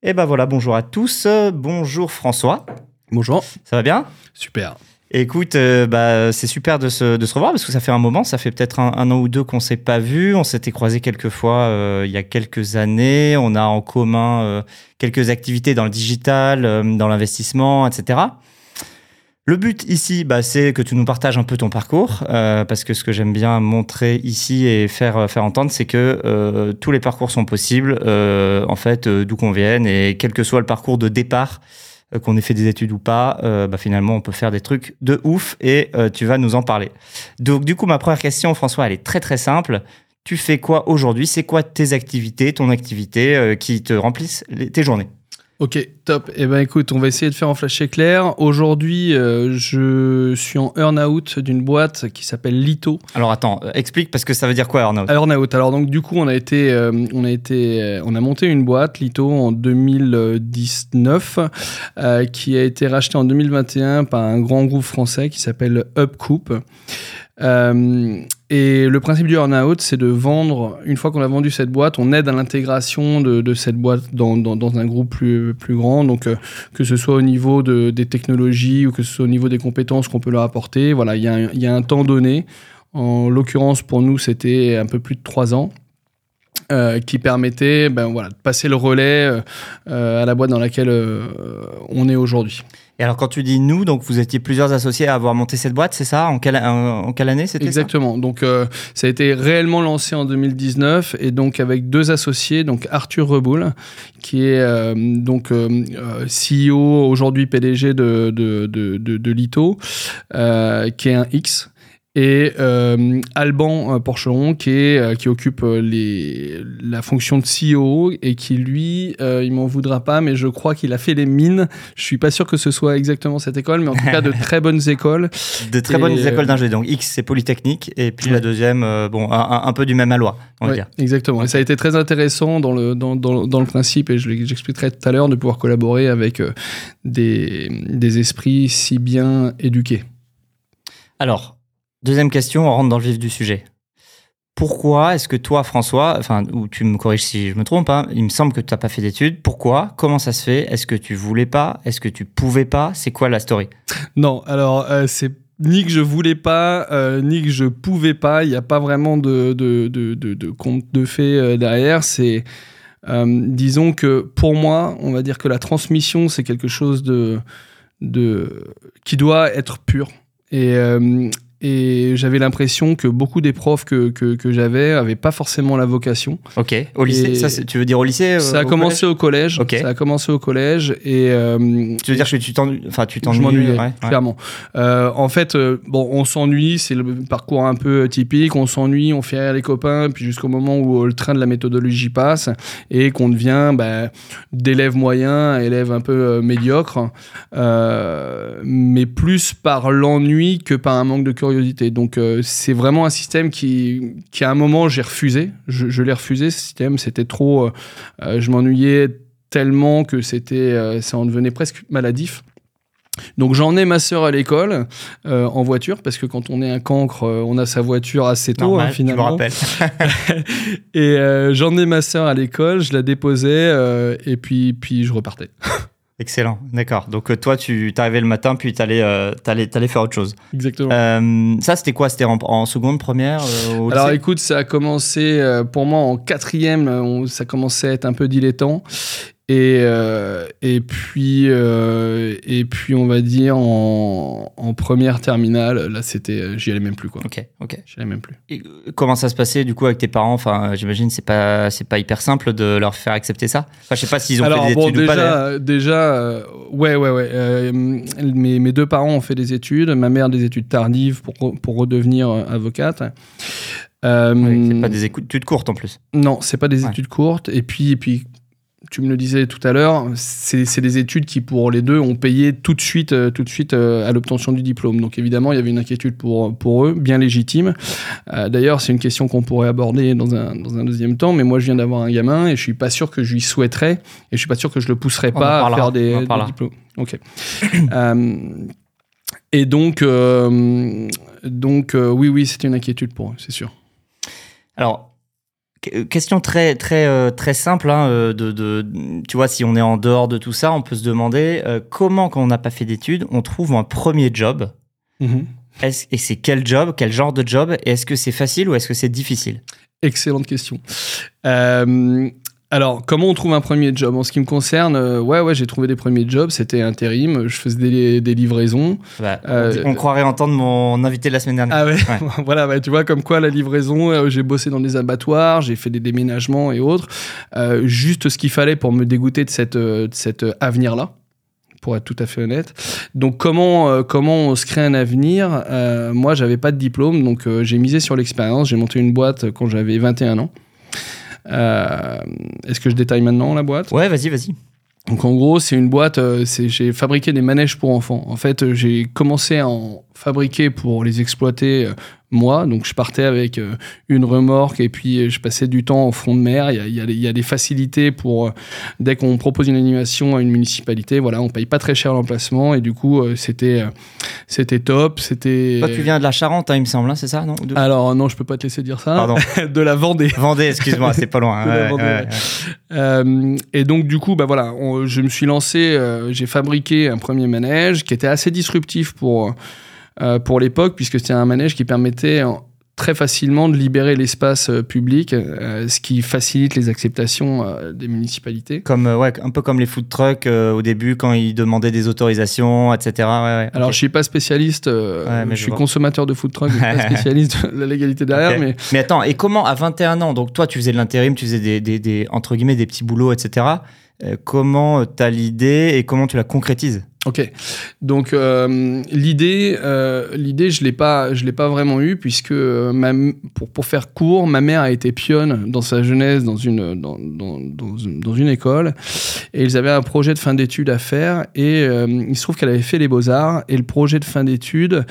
Et ben voilà, bonjour à tous. Bonjour François. Bonjour. Ça va bien? Super. Écoute, euh, bah, c'est super de se, de se, revoir parce que ça fait un moment, ça fait peut-être un, an ou deux qu'on s'est pas vu. On s'était croisés quelques fois euh, il y a quelques années. On a en commun euh, quelques activités dans le digital, dans l'investissement, etc. Le but ici, bah, c'est que tu nous partages un peu ton parcours, parce que ce que j'aime bien montrer ici et faire, faire entendre, c'est que tous les parcours sont possibles, en fait, d'où qu'on vienne, et quel que soit le parcours de départ, euh, qu'on ait fait des études ou pas, euh, bah, finalement, on peut faire des trucs de ouf et euh, tu vas nous en parler. Donc, du coup, ma première question, François, elle est très très simple. Tu fais quoi aujourd'hui? C'est quoi tes activités, ton activité qui te remplissent tes journées? Ok, top. Eh ben écoute, on va essayer de faire en flash éclair. Aujourd'hui, euh, je suis en earn-out d'une boîte qui s'appelle Lito. Alors attends, euh, explique parce que ça veut dire quoi earn-out? Earn-out. Alors donc du coup, on a été, euh, on a été, on a monté une boîte Lito en 2019 qui a été rachetée en 2021 par un grand groupe français qui s'appelle Upcoup. Euh, et le principe du earn-out, c'est de vendre, une fois qu'on a vendu cette boîte, on aide à l'intégration de, cette boîte dans, un groupe plus, plus grand. Donc, euh, que ce soit au niveau de, des technologies ou que ce soit au niveau des compétences qu'on peut leur apporter. Voilà, il y a un temps donné. En l'occurrence, pour nous, c'était un peu plus de trois ans. Euh, qui permettait ben, voilà, de passer le relais euh, à la boîte dans laquelle euh, on est aujourd'hui. Et alors, quand tu dis nous, donc vous étiez plusieurs associés à avoir monté cette boîte, c'est ça? En quelle, en, quelle année c'était Exactement. donc, euh, ça a été réellement lancé en 2019 et donc avec deux associés, donc Arthur Reboul, qui est euh, donc euh, CEO aujourd'hui PDG de, de, de, de, de Lito, qui est un X et euh, Alban euh, Porcheron qui, est, euh, qui occupe les, la fonction de CEO et qui lui, il m'en voudra pas, mais je crois qu'il a fait les mines. Je suis pas sûr que ce soit exactement cette école, mais en tout cas de très bonnes écoles. De très bonnes écoles d'ingé. Donc X c'est Polytechnique et puis la deuxième, bon, un, peu du même aloi, on va dire. Exactement. Et ça a été très intéressant dans le, dans, dans, dans le principe, et j'expliquerai tout à l'heure, de pouvoir collaborer avec des, des esprits si bien éduqués. Alors, Deuxième question, on rentre dans le vif du sujet. Pourquoi est-ce que toi, François, enfin, ou tu me corriges si je me trompe, hein, il me semble que tu n'as pas fait d'études. Pourquoi? Comment ça se fait? Est-ce que tu voulais pas? Est-ce que tu pouvais pas? C'est quoi la story? Non, alors euh, c'est ni que je voulais pas, euh, ni que je pouvais pas. Il n'y a pas vraiment de, de, de, de, conte de fait euh, derrière. C'est, disons que pour moi, on va dire que la transmission, c'est quelque chose de, de, qui doit être pur. Et, et j'avais l'impression que beaucoup des profs que, que, que j'avais n'avaient pas forcément la vocation. Ok. Au lycée, ça, tu veux dire au lycée euh, Ça a commencé au collège. Ok. Ça a commencé au collège et. Euh, tu veux dire que tu t'ennuies Enfin, tu t'ennuies. Je m'ennuyais, ouais, clairement. Euh, en fait, bon, on s'ennuie, c'est le parcours un peu typique. On s'ennuie, on fait rire les copains, puis jusqu'au moment où le train de la méthodologie passe et qu'on devient bah, d'élève moyen élève un peu médiocre, mais plus par l'ennui que par un manque de curiosité donc euh, c'est vraiment un système qui, qui à un moment j'ai refusé. Je, l'ai refusé ce système. C'était trop. Euh, euh, je m'ennuyais tellement que c'était, ça en devenait presque maladif. Donc j'en ai ma sœur à l'école en voiture parce que quand on est un cancre, on a sa voiture assez tôt hein, finalement. Je me rappelle. et j'en ai ma sœur à l'école, je la déposais et puis puis je repartais. Excellent, d'accord. Donc euh, toi, tu t'arrivais le matin, puis tu allais, euh, faire autre chose. Exactement. Euh, ça, c'était quoi? C'était en, seconde, première Alors écoute, ça a commencé pour moi en quatrième, ça commençait à être un peu dilettant. Et, euh, et, puis, euh, et puis, on va dire, en, en première terminale, là, c'était, euh, j'y allais même plus, quoi. Ok, ok. J'y allais même plus. Et comment ça se passait, du coup, avec tes parents? Enfin, j'imagine, c'est pas, c'est pas hyper simple de leur faire accepter ça. Enfin, je sais pas s'ils ont fait des études déjà, ou pas. Déjà, ouais, ouais, ouais. mes, mes deux parents ont fait des études. Ma mère, des études tardives pour, pour redevenir avocate. Euh, c'est pas des études courtes en plus. Non, c'est pas des études courtes. Et puis, et puis tu me le disais tout à l'heure, c'est des études qui, pour les deux, ont payé tout de suite, euh, tout de suite euh, à l'obtention du diplôme. Donc évidemment, il y avait une inquiétude pour, pour eux, bien légitime. Euh, d'ailleurs, c'est une question qu'on pourrait aborder dans un, dans un deuxième temps, mais moi, je viens d'avoir un gamin et je suis pas sûr que je lui souhaiterais, et je suis pas sûr que je le pousserais pas à faire des, diplômes. Ok. et donc, donc oui, oui, c'était une inquiétude pour eux, c'est sûr. Alors, Question très très très simple hein, de, de, tu vois si on est en dehors de tout ça on peut se demander comment quand on n'a pas fait d'études on trouve un premier job? Mm-hmm. et c'est quel job quel genre de job et est-ce que c'est facile ou est-ce que c'est difficile? Excellente question. Euh, alors, comment on trouve un premier job? En ce qui me concerne, euh, ouais, ouais, j'ai trouvé des premiers jobs. C'était intérim. Je faisais des, livraisons. Euh, on, croirait entendre mon invité de la semaine dernière. Ah ouais, voilà, bah, tu vois, comme quoi la livraison, j'ai bossé dans des abattoirs, j'ai fait des déménagements et autres. juste ce qu'il fallait pour me dégoûter de, cette, de cet avenir-là pour être tout à fait honnête. Donc comment euh, comment on se crée un avenir? Euh, Moi, j'avais pas de diplôme, donc euh, j'ai misé sur l'expérience. J'ai monté une boîte quand j'avais 21 ans. Est-ce que je détaille maintenant la boîte? Ouais, vas-y, vas-y. Donc en gros, c'est une boîte, j'ai fabriqué des manèges pour enfants. En fait, j'ai commencé à en fabriquer pour les exploiter moi. Donc je partais avec euh, une remorque et puis euh, je passais du temps au front de mer. Il y a, il y a, des facilités pour euh, dès qu'on propose une animation à une municipalité, voilà, on paye pas très cher l'emplacement et du coup c'était c'était top. C'était. Toi tu viens de la Charente, hein, il me semble, hein, c'est ça non Alors non, je peux pas te laisser dire ça. Pardon. de la Vendée. Vendée, excuse-moi, c'est pas loin. et donc du coup, bah voilà, je me suis lancé, j'ai fabriqué un premier manège qui était assez disruptif pour euh, pour l'époque, puisque c'était un manège qui permettait très facilement de libérer l'espace euh, public, euh, ce qui facilite les acceptations des municipalités. Comme, ouais, un peu comme les food trucks au début quand ils demandaient des autorisations, etc. Alors je suis pas spécialiste, je, suis consommateur de food trucks, je suis pas spécialiste de la légalité derrière. Mais... mais attends, et comment à 21 ans, donc toi tu faisais de l'intérim, tu faisais des, des, des, entre guillemets des petits boulots, etc. comment tu as l'idée et comment tu la concrétises? Ok, donc euh, l'idée, euh, l'idée, je l'ai pas, je l'ai pas vraiment eu puisque euh, pour, pour faire court, ma mère a été pionne dans sa jeunesse dans une dans, dans, dans, école et ils avaient un projet de fin d'études à faire et il se trouve qu'elle avait fait les beaux arts et le projet de fin d'études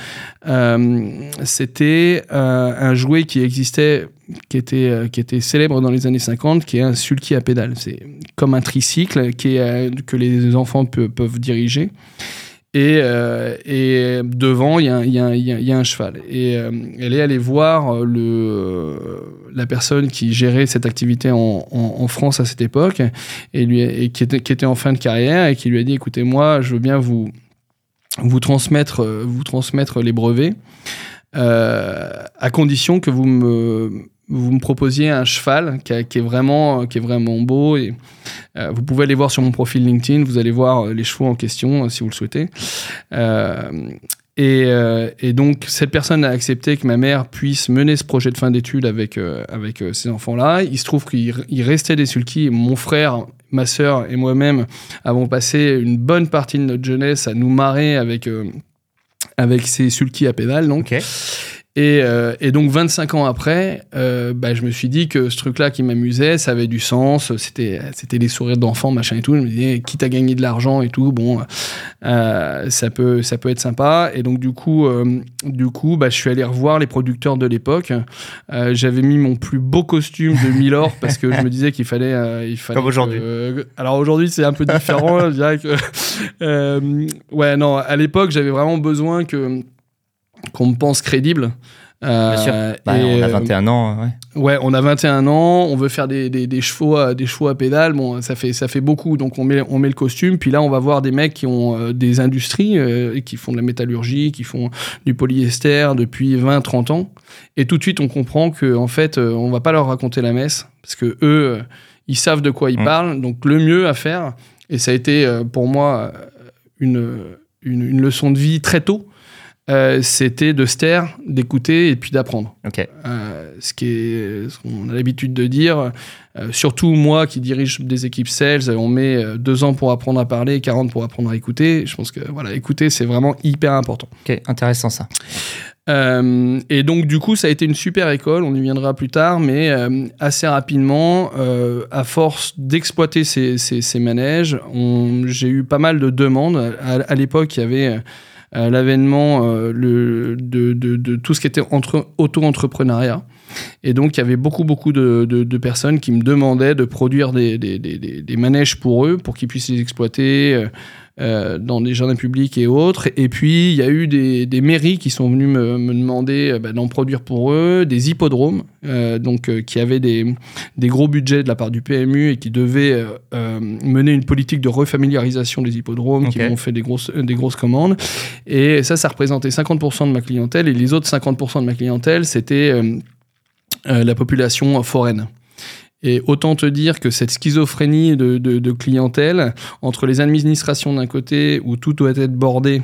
c'était un jouet qui existait qui était, qui était célèbre dans les années 50, qui est un sulky à pédale. C'est comme un tricycle est, que les enfants peuvent diriger. Et, euh, et devant, il y, a un cheval. Et euh, elle est allée voir euh, la personne qui gérait cette activité en, France à cette époque, et, qui, était, en fin de carrière, et qui lui a dit, écoutez, moi, je veux bien vous transmettre les brevets, à condition que vous me vous me proposiez un cheval qui, est, vraiment, qui est vraiment beau. Et, euh, vous pouvez aller voir sur mon profil LinkedIn, vous allez voir euh, les chevaux en question euh, si vous le souhaitez. et, donc, cette personne a accepté que ma mère puisse mener ce projet de fin d'études avec, avec ces enfants-là. Il se trouve qu'il restait des sulky. Mon frère, ma sœur et moi-même avons passé une bonne partie de notre jeunesse à nous marrer avec, avec ces sulky à pédale. Donc. Euh, et, donc 25 ans après, euh, bah, je me suis dit que ce truc-là qui m'amusait, ça avait du sens. C'était c'était des sourires d'enfants, machin et tout. Je me disais, quitte à gagner de l'argent et tout, bon, euh, ça peut ça peut être sympa. Et donc du coup, du coup, bah, je suis allé revoir les producteurs de l'époque. J'avais mis mon plus beau costume de Milor parce que je me disais qu'il fallait, il fallait. Comme aujourd'hui. alors aujourd'hui, c'est un peu différent. je dirais que, ouais, non, à l'époque, j'avais vraiment besoin que qu'on me pense crédible. Euh, Bien sûr. Bah, on a 21 euh, ans. Ouais. ouais. on a 21 ans. On veut faire des, des, des, chevaux, à, des chevaux à pédale. Bon, ça fait, ça fait beaucoup. Donc, on met, on met le costume. Puis là, on va voir des mecs qui ont euh, des industries, qui font de la métallurgie, qui font du polyester depuis 20, 30 ans. Et tout de suite, on comprend que en fait, on va pas leur raconter la messe. Parce que eux, ils savent de quoi ils mmh. parlent. Donc, le mieux à faire, et ça a été pour moi une, une, une leçon de vie très tôt euh, c'était de se taire, d'écouter et puis d'apprendre. Euh, ce qui est, ce qu'on a l'habitude de dire, euh, surtout moi qui dirige des équipes sales, on met deux ans pour apprendre à parler, 40 pour apprendre à écouter. Je pense que voilà, écouter c'est vraiment hyper important. Ok, intéressant ça. et donc du coup, ça a été une super école. On y viendra plus tard, mais assez rapidement, à force d'exploiter ces, ces, ces, manèges, j'ai eu pas mal de demandes. À, à l'époque, il y avait l'avènement euh, de, tout ce qui était entre, auto-entrepreneuriat. Et donc, il y avait beaucoup, beaucoup de, personnes qui me demandaient de produire des manèges pour eux, pour qu'ils puissent les exploiter. Euh, euh, dans des jardins publics et autres. Et puis, il y a eu des, des mairies qui sont venues me, me demander euh, bah, d'en produire pour eux, des hippodromes, euh, donc qui avaient des, des, gros budgets de la part du PMU et qui devaient mener une politique de refamiliarisation des hippodromes, qui m'ont fait des grosses, des grosses commandes. Et ça, ça représentait 50% de ma clientèle. Et les autres 50% de ma clientèle, c'était la population foraine. Et autant te dire que cette schizophrénie de, de, clientèle entre les administrations d'un côté où tout doit être bordé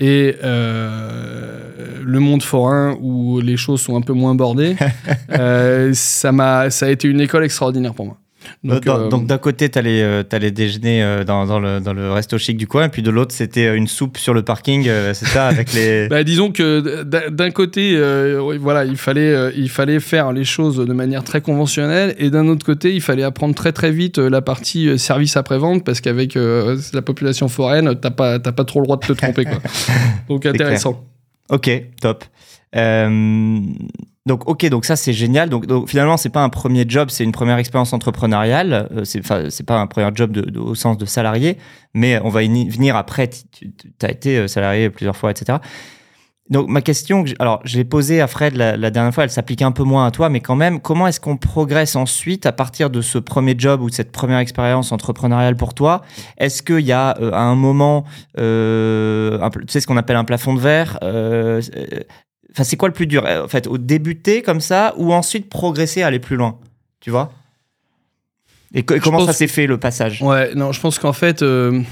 et euh, le monde forain où les choses sont un peu moins bordées, euh, ça m'a, ça a été une école extraordinaire pour moi. Donc, euh, donc d'un côté, tu allais, euh, allais, déjeuner euh, dans, dans, le, dans, le, resto chic du coin, et puis de l'autre, c'était une soupe sur le parking, c'est ça, avec les... bah, disons que d'un côté, voilà, il fallait, il fallait faire les choses de manière très conventionnelle, et d'un autre côté, il fallait apprendre très très vite la partie service après-vente, parce qu'avec la population foraine, t'as pas, pas trop le droit de te tromper. Quoi. donc intéressant. Ok, top. Donc ok, donc ça c'est génial. Donc, donc finalement c'est pas un premier job, c'est une première expérience entrepreneuriale. Euh, c'est pas un premier job au sens de salarié, mais on va y venir après. Tu as été euh, salarié plusieurs fois, etc. Donc ma question, alors je l'ai posée à Fred la, dernière fois, elle s'applique un peu moins à toi, mais quand même, comment est-ce qu'on progresse ensuite à partir de ce premier job ou de cette première expérience entrepreneuriale pour toi? Est-ce qu'il y a euh, à un moment, euh, tu sais ce qu'on appelle un plafond de verre Enfin, c'est quoi le plus dur? En fait, au débuter comme ça ou ensuite progresser, aller plus loin? Tu vois? Et, comment ça s'est fait le passage? Ouais, non, je pense qu'en fait. Euh,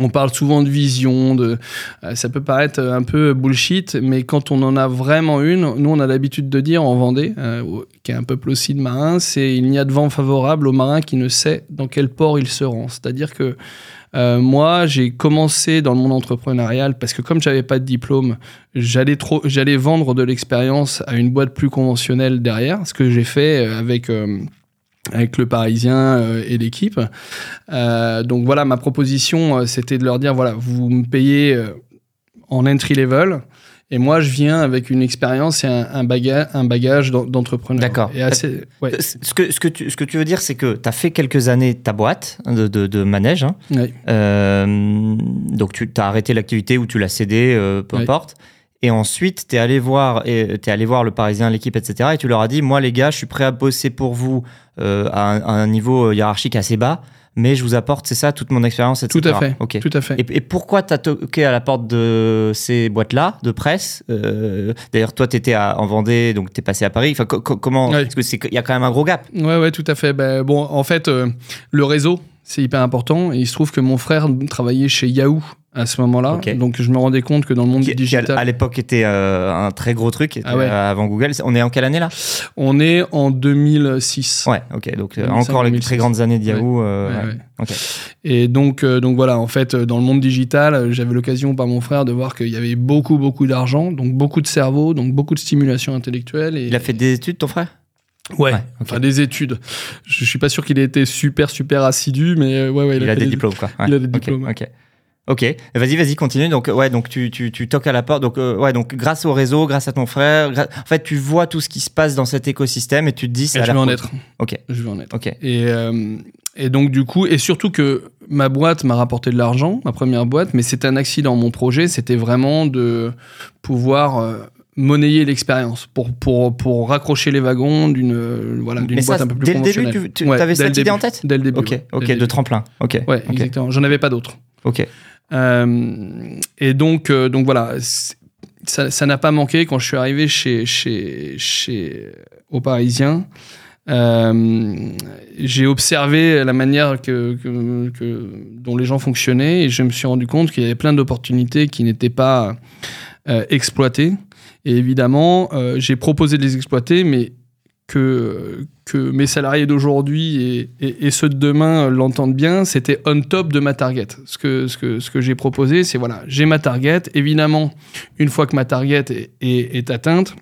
on parle souvent de vision, de, euh, ça peut paraître un peu bullshit, mais quand on en a vraiment une, nous on a l'habitude de dire en Vendée, euh, qui est un peuple aussi de marins, c'est il n'y a de vent favorable au marin qui ne sait dans quel port il se rend. C'est-à-dire que euh, moi, j'ai commencé dans le monde entrepreneurial parce que comme j'avais pas de diplôme, j'allais trop, j'allais vendre de l'expérience à une boîte plus conventionnelle derrière, ce que j'ai fait euh, avec euh, avec le Parisien et l'équipe. donc voilà, ma proposition, c'était de leur dire voilà, vous me payez en entry level. Et moi, je viens avec une expérience et un, bagage, un bagage d'entrepreneur. D'accord. Ouais. Ce, que, ce, que tu, ce que tu veux dire, c'est que tu as fait quelques années ta boîte de, de, de manège. Hein. Oui. Euh, donc, tu as arrêté l'activité ou tu l'as cédé, euh, peu importe. Et ensuite, tu es, allé voir, es allé voir le Parisien, l'équipe, etc. Et tu leur as dit, moi, les gars, je suis prêt à bosser pour vous euh, à, un, à, un, niveau hiérarchique assez bas mais je vous apporte, c'est ça, toute mon expérience, etc. Tout à fait. Tout à fait. Et, et pourquoi tu as toqué à la porte de ces boîtes-là, de presse euh, D'ailleurs, toi, tu étais en Vendée, donc tu es passé à Paris. Enfin, comment Parce qu'il y a quand même un gros gap. Ouais, ouais, tout à fait. Ben, bon, en fait, euh, le réseau, c'est hyper important. Et il se trouve que mon frère travaillait chez Yahoo à ce moment-là. Donc je me rendais compte que dans le monde du digital. à l'époque était euh, un très gros truc ah euh, avant Google. On est en quelle année là? On est en 2006. Ouais, ok. Donc euh, encore les très grandes années de Yahoo. Et donc, donc voilà, en fait, dans le monde digital, j'avais l'occasion par mon frère de voir qu'il y avait beaucoup, beaucoup d'argent, donc beaucoup de cerveau, donc beaucoup de stimulation intellectuelle. Et... Il a fait des études, ton frère? Ouais, enfin des études. Je suis pas sûr qu'il ait été super super assidu, mais ouais, ouais. Il, a, des, diplômes quoi. Il a des diplômes. Ok. Ok, vas-y, vas-y, continue. Donc, ouais, donc tu, tu, tu toques à la porte. Donc, euh, ouais, donc grâce au réseau, grâce à ton frère, en fait, tu vois tout ce qui se passe dans cet écosystème et tu te dis, c'est. Je vais en être. Ok. Je vais en être. Ok. Et euh, et donc du coup, et surtout que ma boîte m'a rapporté de l'argent, ma première boîte, mais c'était un accident. Mon projet, c'était vraiment de pouvoir euh, monnayer l'expérience pour, pour, pour raccrocher les wagons d'une voilà, d'une boîte un peu plus dès conventionnelle. Dès le début, tu, avais cette idée en tête Dès le début. Ok, ok, de tremplin. Ok. Ouais, exactement. J'en avais pas d'autres. Ok. Euh, et donc, euh, donc voilà, ça n'a pas manqué quand je suis arrivé chez, chez, chez aux Parisiens. Euh, j'ai observé la manière que, que, dont les gens fonctionnaient et je me suis rendu compte qu'il y avait plein d'opportunités qui n'étaient pas exploitées. Et évidemment, j'ai proposé de les exploiter, mais que, que mes salariés d'aujourd'hui et, et, ceux de demain l'entendent bien, c'était on top de ma target. Ce que, ce que, ce que j'ai proposé, c'est voilà, j'ai ma target. Évidemment, une fois que ma target est, est, atteinte,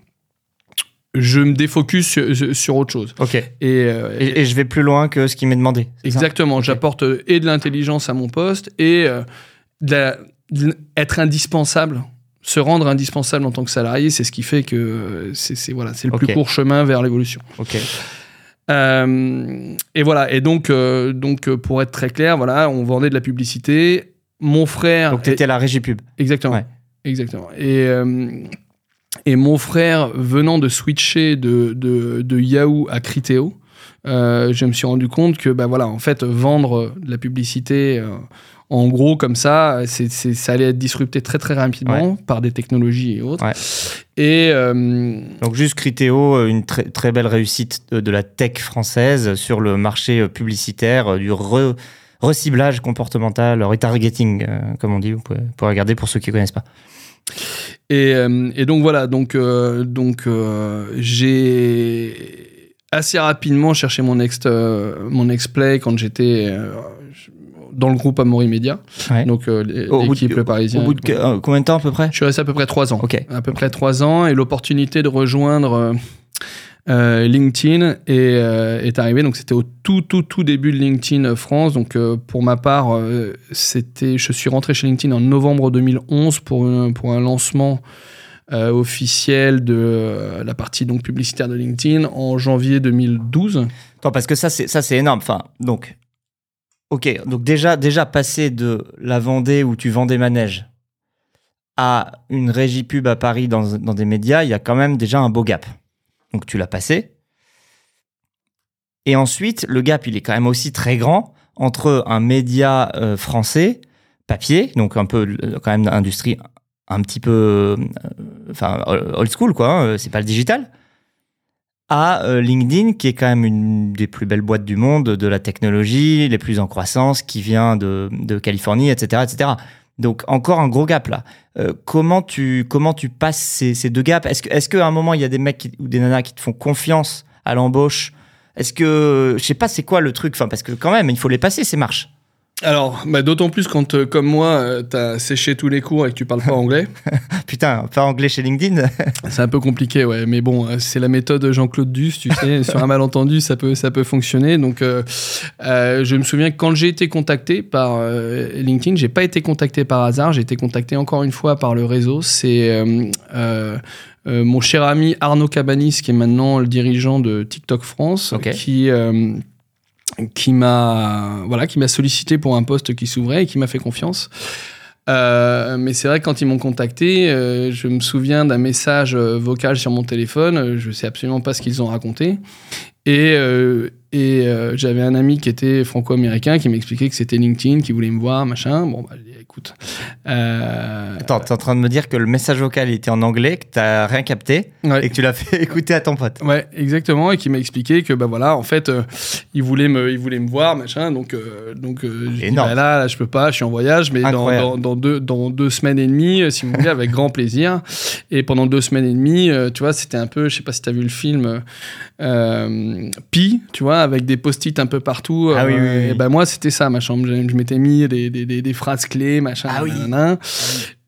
je me défocus sur, sur autre chose. Ok. Euh, et, et, je vais plus loin que ce qui m'est demandé. Exactement. J'apporte euh, et de l'intelligence à mon poste et euh, être indispensable se rendre indispensable en tant que salarié, c'est ce qui fait que c'est voilà, c'est le plus court chemin vers l'évolution. Ok. Euh, et voilà. Et donc, euh, donc, euh, pour être très clair, voilà, on vendait de la publicité. Mon frère. Donc, tu étais à la régie pub. Exactement. Ouais. Exactement. Et, euh, et mon frère, venant de switcher de, de, de Yahoo à Criteo, je me suis rendu compte que, bah voilà, en fait, vendre de la publicité, en gros, comme ça, c'est, c'est- ça allait être disrupté très, très rapidement par des technologies et autres. Ouais. Et, euh, Donc, juste Criteo, euh, une très, très belle réussite de, de la tech française sur le marché euh, publicitaire, du re- reciblage comportemental, retargeting, euh, comme on dit. Vous pouvez, vous pouvez regarder pour ceux qui ne connaissent pas. Et, et donc voilà, donc, euh, donc euh, j'ai assez rapidement cherché mon next, euh, mon next play quand j'étais dans le groupe Amaury Media, Ouais. donc euh, l'é- Au bout l'équipe de- Le Parisien. Au bout de que- euh, combien de temps à peu près? Je suis resté à peu près trois ans. Ok. À peu près trois ans, et l'opportunité de rejoindre euh, LinkedIn est, euh, est arrivée. Donc c'était au tout, tout, tout début de LinkedIn France. Donc euh, pour ma part, euh, c'était, je suis rentré chez LinkedIn en novembre 2011 pour, un- pour un lancement euh, officiel de euh, la partie donc publicitaire de LinkedIn en janvier 2012. Attends, parce que ça, c'est ça, c'est énorme. Enfin, donc, ok, donc déjà, déjà passer de la Vendée où tu vends des manèges à une régie pub à Paris dans, dans des médias, il y a quand même déjà un beau gap. Donc tu l'as passé. Et ensuite, le gap, il est quand même aussi très grand entre un média euh, français, papier, donc un peu euh, quand même industrie un petit peu, euh, enfin old school quoi, hein, c'est pas le digital, à euh, LinkedIn, qui est quand même une des plus belles boîtes du monde, de la technologie, les plus en croissance, qui vient de, de Californie, etc., etc. Donc encore un gros gap là. Euh, comment tu comment tu passes ces, ces deux gaps? Est-ce que est-ce qu'à un moment il y a des mecs ou des nanas qui te font confiance à l'embauche? Est-ce que je sais pas c'est quoi le truc? Enfin parce que quand même il faut les passer ces marches. Alors, bah, d'autant plus quand, euh, comme moi, tu as séché tous les cours et que tu parles pas anglais. Putain, pas anglais chez LinkedIn. C'est un peu compliqué, ouais. Mais bon, euh, c'est la méthode Jean-Claude Duss, tu sais. sur un malentendu, ça peut, ça peut fonctionner. Donc, euh, euh, je me souviens que quand j'ai été contacté par euh, LinkedIn, j'ai pas été contacté par hasard. J'ai été contacté encore une fois par le réseau. C'est euh, euh, euh, mon cher ami Arnaud Cabanis, qui est maintenant le dirigeant de TikTok France, qui euh, qui m'a voilà qui m'a sollicité pour un poste qui s'ouvrait et qui m'a fait confiance. Euh, mais c'est vrai que quand ils m'ont contacté, euh, je me souviens d'un message vocal sur mon téléphone. Je sais absolument pas ce qu'ils ont raconté. Et, euh, et euh, j'avais un ami qui était franco-américain qui m'expliquait que c'était LinkedIn, qui voulait me voir, machin. Bon, bah, écoute. euh, Attends, t'es en train de me dire que le message vocal était en anglais, que t'as rien capté ouais. et que tu l'as fait écouter à ton pote. Ouais, exactement, et qui m'a expliqué que bah voilà, en fait, euh, il voulait me, il voulait me voir, machin, donc euh, donc je dis, bah là, là, je peux pas, je suis en voyage, mais dans, dans, dans deux dans deux semaines et demie, si vous voulez, avec grand plaisir. Et pendant deux semaines et demie, tu vois, c'était un peu, je sais pas si t'as vu le film Pi, tu vois, avec des post-it un peu partout. Ah oui, oui, oui. Et ben moi, c'était ça, ma chambre. Je, je m'étais mis des, des, des, des phrases clés, machin, Ah oui. nanana.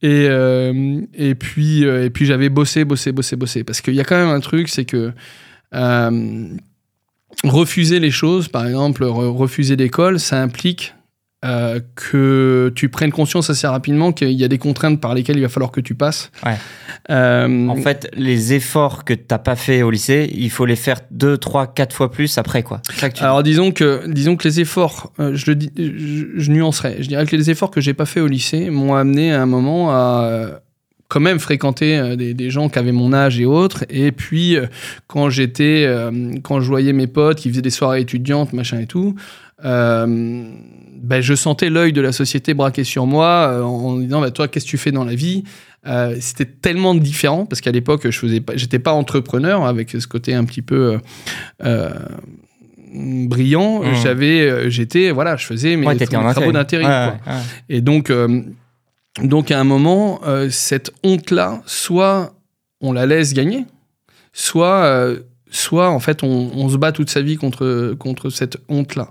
Et, euh, et puis, euh, et puis j'avais bossé, bossé, bossé, bossé. Parce qu'il y a quand même un truc, c'est que euh, refuser les choses, par exemple, re- refuser l'école, ça implique euh, que tu prennes conscience assez rapidement qu'il y a des contraintes par lesquelles il va falloir que tu passes. Ouais. Euh, En fait, les efforts que t'as pas fait au lycée, il faut les faire deux, trois, quatre fois plus après quoi. Alors disons que disons que les efforts, euh, je le dis, je, je nuancerai. Je dirais que les efforts que j'ai pas fait au lycée m'ont amené à un moment à quand même fréquenter des, des gens qui avaient mon âge et autres. Et puis quand j'étais, quand je voyais mes potes qui faisaient des soirées étudiantes, machin et tout. euh, ben, je sentais l'œil de la société braqué sur moi euh, en disant bah, toi qu'est-ce que tu fais dans la vie? Euh, c'était tellement différent parce qu'à l'époque je faisais pas j'étais pas entrepreneur avec ce côté un petit peu euh, brillant. Mhm. j'avais j'étais voilà je faisais mes, Ouais, mes travaux d'intérim Ouais, et donc donc à un moment cette honte là soit on la laisse gagner soit soit en fait on, se bat toute sa vie contre contre cette honte là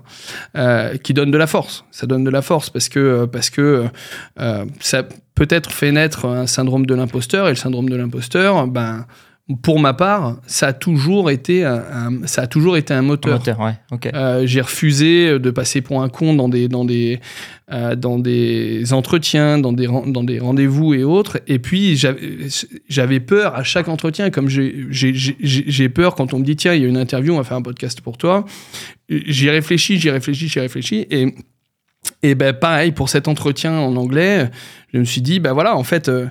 qui donne de la force. Ça donne de la force parce que parce que euh, ça peut-être fait naître un syndrome de l'imposteur et le syndrome de l'imposteur ben pour ma part, ça a toujours été un, un- ça a toujours été un moteur. Moteur, ouais. Ok. Euh, j'ai refusé de passer pour un con dans des, dans des, euh, dans des entretiens, dans des, dans des rendez-vous et autres. Et puis, j'avais peur à chaque entretien, comme j'ai- peur quand on me dit, tiens, il y a une interview, on va faire un podcast pour toi. J'y réfléchis, j'y réfléchis, j'y réfléchis. Et, et ben, pareil, pour cet entretien en anglais, je me suis dit, ben voilà, en fait, euh,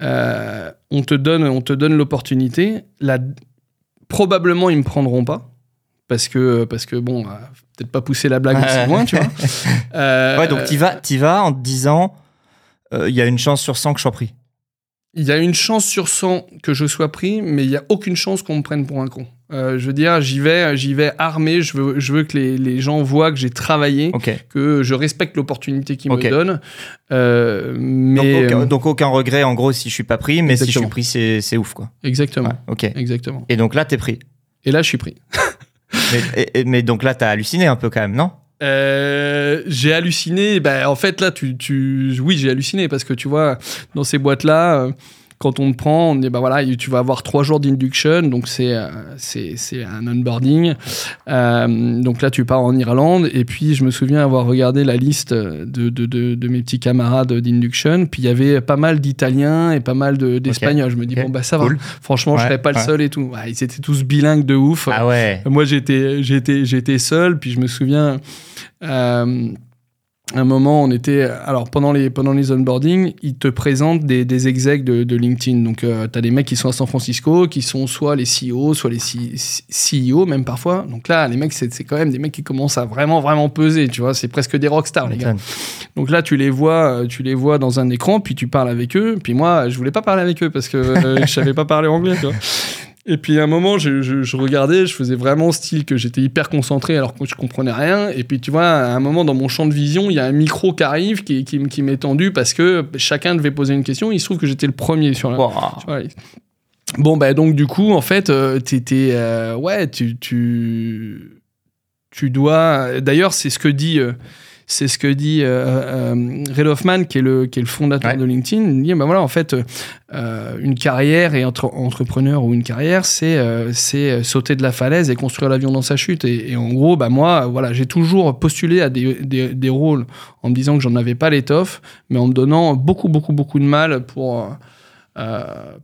euh, on te donne, on te donne l'opportunité. Probablement, ils me prendront pas. Parce que, parce que bon, euh, peut-être pas pousser la blague aussi loin, tu vois. Euh, Ouais, donc t'y vas, t'y vas en te disant, euh, il y a une chance sur 100 que je sois pris. Il y a une chance sur 100 que je sois pris, mais il y a aucune chance qu'on me prenne pour un con. Euh, je veux dire, j'y vais, j'y vais armé. Je veux, je veux que les, les gens voient que j'ai travaillé, que je respecte l'opportunité qu'ils me donnent. Euh, Donc, mais aucun, euh, donc aucun regret en gros si je suis pas pris, mais si je suis pris, c'est c'est ouf quoi. exactement, Ouais, ok. exactement. Et donc là, t'es pris. Et là, je suis pris. mais, et- et- mais donc là, t'as halluciné un peu quand même, non? Euh, j'ai halluciné. Ben, en fait, là, tu, tu, oui, j'ai halluciné parce que tu vois, dans ces boîtes-là, quand on te prend, on dit, bah voilà, tu vas avoir trois jours d'induction, donc c'est, euh, c'est, un onboarding. Euh, donc là, tu pars en Irlande, et puis je me souviens avoir regardé la liste de, de, de, de mes petits camarades d'induction, puis il y avait pas mal d'Italiens et pas mal de, d'Espagnols. Je me dis, bon, bah ça va. Franchement, je Ouais, serais pas le seul et tout. Ils étaient tous bilingues de ouf. Ah ouais. Moi, j'étais seul, puis je me souviens, euh, un moment, on était, alors pendant les, pendant les onboarding, ils te présentent des, des execs de, de LinkedIn. Donc, tu as des mecs qui sont à San Francisco, qui sont soit les CEO, soit les C- CEO, même parfois. Donc là, les mecs, c'est c'est quand même des mecs qui commencent à vraiment, vraiment peser, tu vois. C'est presque des rockstars, les gars. Donc là, tu les vois, euh, tu les vois dans un écran, puis tu parles avec eux. Puis moi, je voulais pas parler avec eux parce que euh, je savais pas parler anglais, tu vois. Et puis à un moment, je, je- je regardais, je faisais vraiment style que j'étais hyper concentré alors que je comprenais rien. Et puis tu vois, à un moment dans mon champ de vision, il y a un micro qui arrive, qui, qui, qui m'est tendu parce que chacun devait poser une question. Il se trouve que j'étais le premier sur la, Wow. tu vois, il- Bon, bah, donc, du coup, en fait, euh, t'étais. euh, ouais, tu, tu. Tu dois. D'ailleurs, c'est ce que dit. euh, c'est ce que dit euh, euh, Red Hoffman, qui est le, qui est le fondateur Ouais. de LinkedIn. Il dit, bah voilà, en fait, euh, une carrière et entre, entrepreneur ou une carrière, c'est euh, c'est sauter de la falaise et construire l'avion dans sa chute. Et, et en gros, bah moi, voilà, j'ai toujours postulé à des, des, des rôles en me disant que j'en avais pas l'étoffe, mais en me donnant beaucoup, beaucoup, beaucoup de mal pour,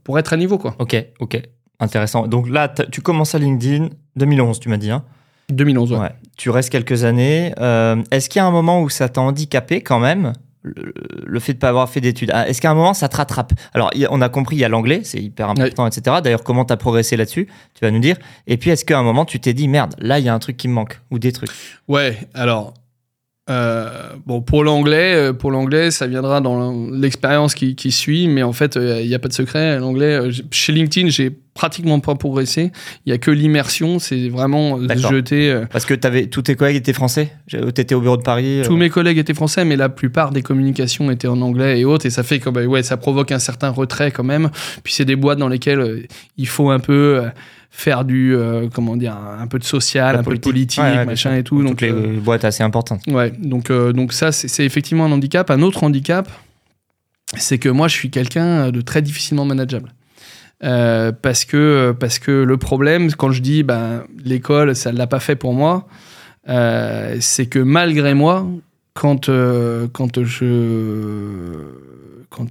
pour être à niveau, quoi. Ok, ok. Intéressant. Donc là, tu commences à LinkedIn 2011, tu m'as dit. Hein 2011, ouais. Ouais. Tu restes quelques années. Euh, Est-ce qu'il y a un moment où ça t'a handicapé quand même le, le fait de pas avoir fait d'études? Ah, Est-ce qu'à un moment ça te rattrape? Alors, on a compris, il y a l'anglais, c'est hyper important, etc. D'ailleurs, comment tu as progressé là-dessus Tu vas nous dire. Et puis, est-ce qu'à un moment tu t'es dit merde, là il y a un truc qui me manque ou des trucs? Ouais, alors. Euh, bon, pour l'anglais, euh, pour l'anglais, ça viendra dans l'expérience qui, qui suit, mais en fait, euh, il n'y a pas de secret. L'anglais, euh, chez LinkedIn, j'ai pratiquement pas progressé. Il y a que l'immersion, c'est vraiment euh, jeter. euh, Parce que avais, tous tes collègues étaient français? Tu étais au bureau de Paris euh, Tous mes collègues étaient français, mais la plupart des communications étaient en anglais et autres, et ça fait que bah, ouais, ça provoque un certain retrait quand même. Puis c'est des boîtes dans lesquelles euh, il faut un peu euh, faire du, euh, comment dire, un peu de social, La un peu de politique. Ouais, ouais, machin et tout. Toutes Donc, les euh, boîtes assez importantes. Ouais, donc, euh, donc ça, c'est effectivement un handicap. Un autre handicap, c'est que moi, je suis quelqu'un de très difficilement manageable. Parce, que, parce que le problème, quand je dis ben, l'école, ça ne l'a pas fait pour moi, c'est que malgré moi, quand, quand je. Quand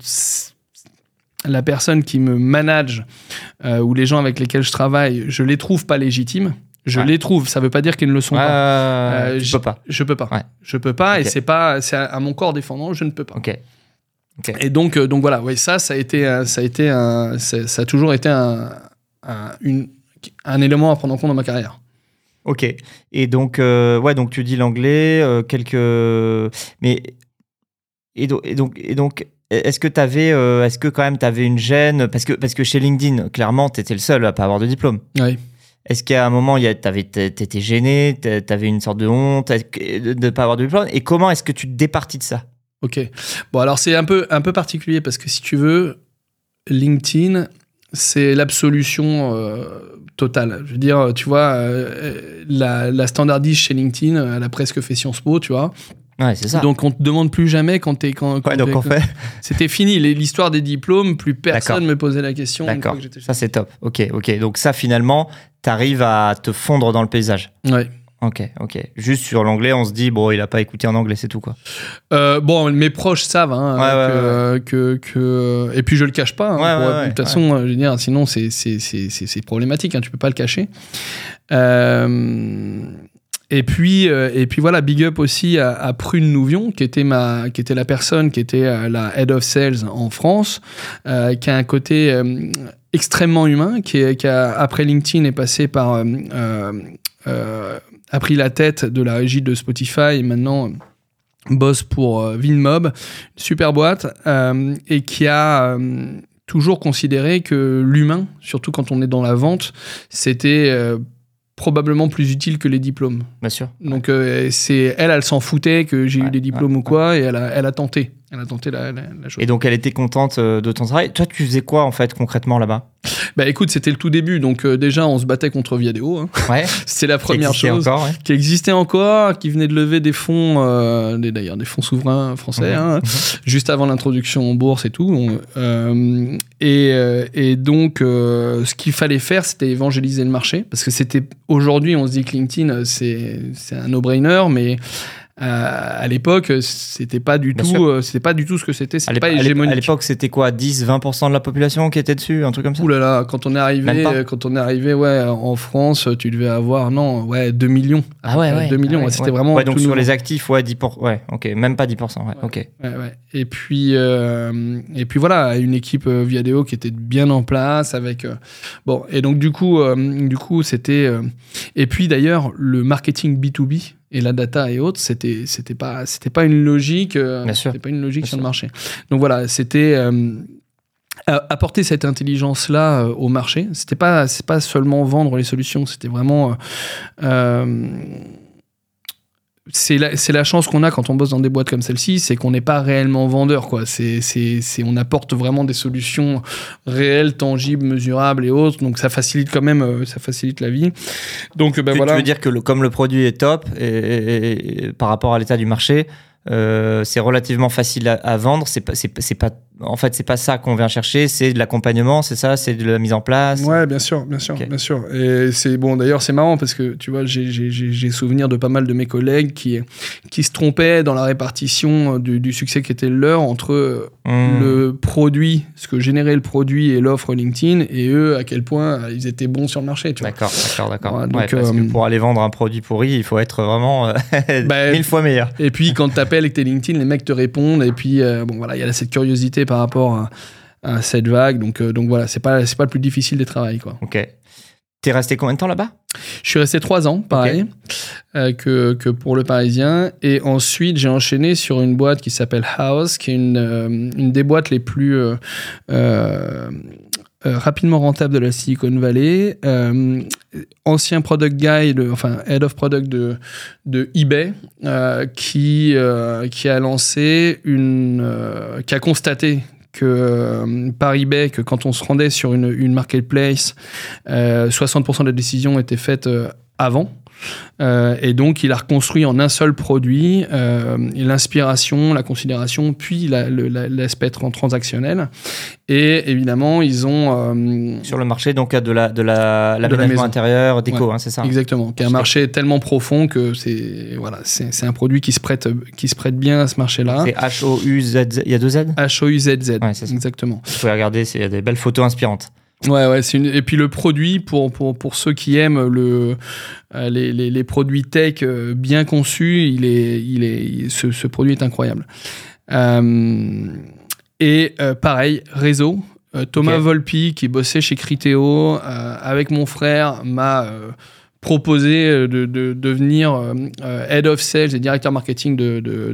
la personne qui me manage euh, ou les gens avec lesquels je travaille, je les trouve pas légitimes. Je Ouais. les trouve, ça veut pas dire qu'ils ne le sont Ouais, pas. euh, Euh, tu j- peux pas. Je peux pas. Ouais. Je peux pas et c'est pas c'est à, à mon corps défendant, je ne peux pas. Ok. Et donc euh, donc voilà, ouais, ça ça a été ça a été un, ça, ça a toujours été un, un, une- un élément à prendre en compte dans ma carrière. Ok. Et donc, euh, ouais, donc tu dis l'anglais, euh, quelques. Mais. Et, do- et donc, et donc est-ce que tu avais. est-ce que quand même tu avais une gêne? Parce que, parce que chez LinkedIn, clairement, tu étais le seul à pas avoir de diplôme. Ouais. Est-ce qu'à un moment, tu étais gêné, tu avais une sorte de honte de ne pas avoir de diplôme? Et comment est-ce que tu te départis de ça? Ok. Bon alors c'est un peu un peu particulier parce que si tu veux, LinkedIn c'est l'absolution euh, totale. Je veux dire, tu vois, euh, la, la standardiste chez LinkedIn, elle a presque fait Sciences Po, tu vois. Ouais, c'est ça. Donc on te demande plus jamais quand t'es quand. quand ouais, donc t'es- en fait, C'était fini l'histoire des diplômes. Plus personne me posait la question. d'accord. Ça, c'est top. Ok, ok. Donc ça, finalement, t'arrives à te fondre dans le paysage. Ouais. Ok, ok. Juste sur l'anglais, on se dit, bon, il a pas écouté en anglais, c'est tout, quoi. Euh, bon, mes proches savent hein, Ouais, ouais, que, euh, que, que- et puis je le cache pas. hein, Ouais, pour- ouais, de toute ouais, façon, je veux dire, sinon c'est c'est c'est c'est c'est problématique. Hein, tu peux pas le cacher. Euh, et puis euh, et puis voilà, big up aussi à, à Prune Nouvion, qui était ma qui était la personne qui était euh, la head of sales en France, euh, qui a un côté extrêmement humain, qui, a après LinkedIn est passé par a pris la tête de la régie de Spotify et maintenant bosse pour Vinmob, super boîte, et qui a toujours considéré que l'humain, surtout quand on est dans la vente, c'était probablement plus utile que les diplômes. Bien sûr. Donc euh, c'est elle, elle s'en foutait que j'ai Ouais, eu des diplômes ouais, ou quoi, et elle a, elle a tenté. Elle a tenté la, la, la chose. Et donc, elle était contente euh, de ton travail. Toi, tu faisais quoi, en fait, concrètement, là-bas? Bah écoute, c'était le tout début, donc euh, déjà on se battait contre Viadeo. Hein. Ouais. C'était la Qui première existait chose. encore, ouais. qui existait encore, qui venait de lever des fonds, euh, d'ailleurs des fonds souverains français, Mhm, hein, juste avant l'introduction en bourse et tout. On- euh, et, euh, et donc, euh, ce qu'il fallait faire, c'était évangéliser le marché, parce que c'était aujourd'hui, on se dit que LinkedIn, c'est c'est un no-brainer, mais euh, à l'époque, c'était pas du Bien tout, euh, c'était pas du tout ce que c'était. À C'était pas l'ép- à hégémonique. l'époque, c'était quoi 10, 20% de la population qui était dessus Un truc comme ça Ouh là là, quand on est arrivé, pas quand on est arrivé, ouais, en France, tu devais avoir non, ouais, 2 millions. Ah ouais, Euh, ouais. 2 millions, Ah ouais, c'était ouais. vraiment Ouais, donc tout sur nouveau. les actifs, ouais, 10%. Ouais, ok. Même pas 10%. Ouais, ok. Ouais, ouais. Et puis, euh, et puis voilà, une équipe euh, Viadeo qui était bien en place avec. euh, bon, et donc du coup, euh, du coup, c'était. euh, et puis d'ailleurs, le marketing B 2 B et la data et autres, c'était, c'était pas, c'était pas une logique. euh. C'était pas une logique Bien sur sûr. le marché. Donc voilà, c'était. euh, apporter cette intelligence là au marché c'était pas c'est pas seulement vendre les solutions c'était vraiment euh, euh, c'est la, c'est la chance qu'on a quand on bosse dans des boîtes comme celle-ci, c'est qu'on n'est pas réellement vendeur. Quoi. C'est, c'est, c'est, on apporte vraiment des solutions réelles, tangibles, mesurables et autres. Donc ça facilite quand même euh, ça facilite la vie. Donc ben tu, voilà. tu veux dire que le- comme le produit est top et, et- et par rapport à l'état du marché, euh, c'est relativement facile à, à vendre. C'est pas, c'est, c'est pas, en fait, c'est pas ça qu'on vient chercher. C'est de l'accompagnement, c'est ça, c'est de la mise en place. Ouais, bien sûr, bien sûr, bien sûr. Et c'est bon. D'ailleurs, c'est marrant parce que tu vois, j'ai, j'ai, j'ai, j'ai souvenir de pas mal de mes collègues qui qui se trompaient dans la répartition euh, du, du succès qui était le leur entre euh, Mmh. le produit, ce que générait le produit et l'offre LinkedIn, et eux à quel point euh, ils étaient bons sur le marché. D'accord, d'accord, d'accord. Ouais, parce que pour aller vendre un produit pourri, il faut être vraiment Bah, mille fois meilleur. Et puis quand t'appelles et que t'es LinkedIn, les mecs te répondent. Et puis euh, bon voilà, il y a cette curiosité par rapport à, à cette vague. Donc euh, donc voilà, c'est pas c'est pas le plus difficile des travails quoi. Ok. T'es resté combien de temps là-bas? Je suis resté trois ans, pareil, euh, que, que pour le Parisien. Et ensuite, j'ai enchaîné sur une boîte qui s'appelle House, qui est une, euh, une des boîtes les plus euh, rapidement rentables de la Silicon Valley. Euh, ancien product guy, enfin head of product de, de eBay, euh, qui, qui a lancé une. qui a constaté que par eBay, que quand on se rendait sur une, une marketplace, euh, 60% des décisions étaient faites avant. Euh, et donc, il a reconstruit en un seul produit euh, l'inspiration, la considération, puis la- le- la- l'aspect tran- transactionnel. Et évidemment, ils ont euh, sur le marché donc de la de la la l'aménagement maison. intérieur, déco, Ouais. hein, c'est ça. exactement, qui est un marché tellement profond que c'est voilà, c'est un produit qui se prête qui se prête bien à ce marché-là. C'est H O U Z. Il y a deux Z? H O U Z Z. Ouais, exactement. Vous pouvez regarder, il y a des belles photos inspirantes. Ouais, ouais, c'est une... et puis le produit pour, pour, pour ceux qui aiment le, euh, les, les, les produits tech euh, bien conçus, il est, il est, il- ce, ce produit est incroyable. Euh, et pareil, réseau. Thomas. Volpi, qui bossait chez Criteo, avec mon frère, m'a proposé euh, de, de devenir euh, euh, head of sales et directeur marketing de, de,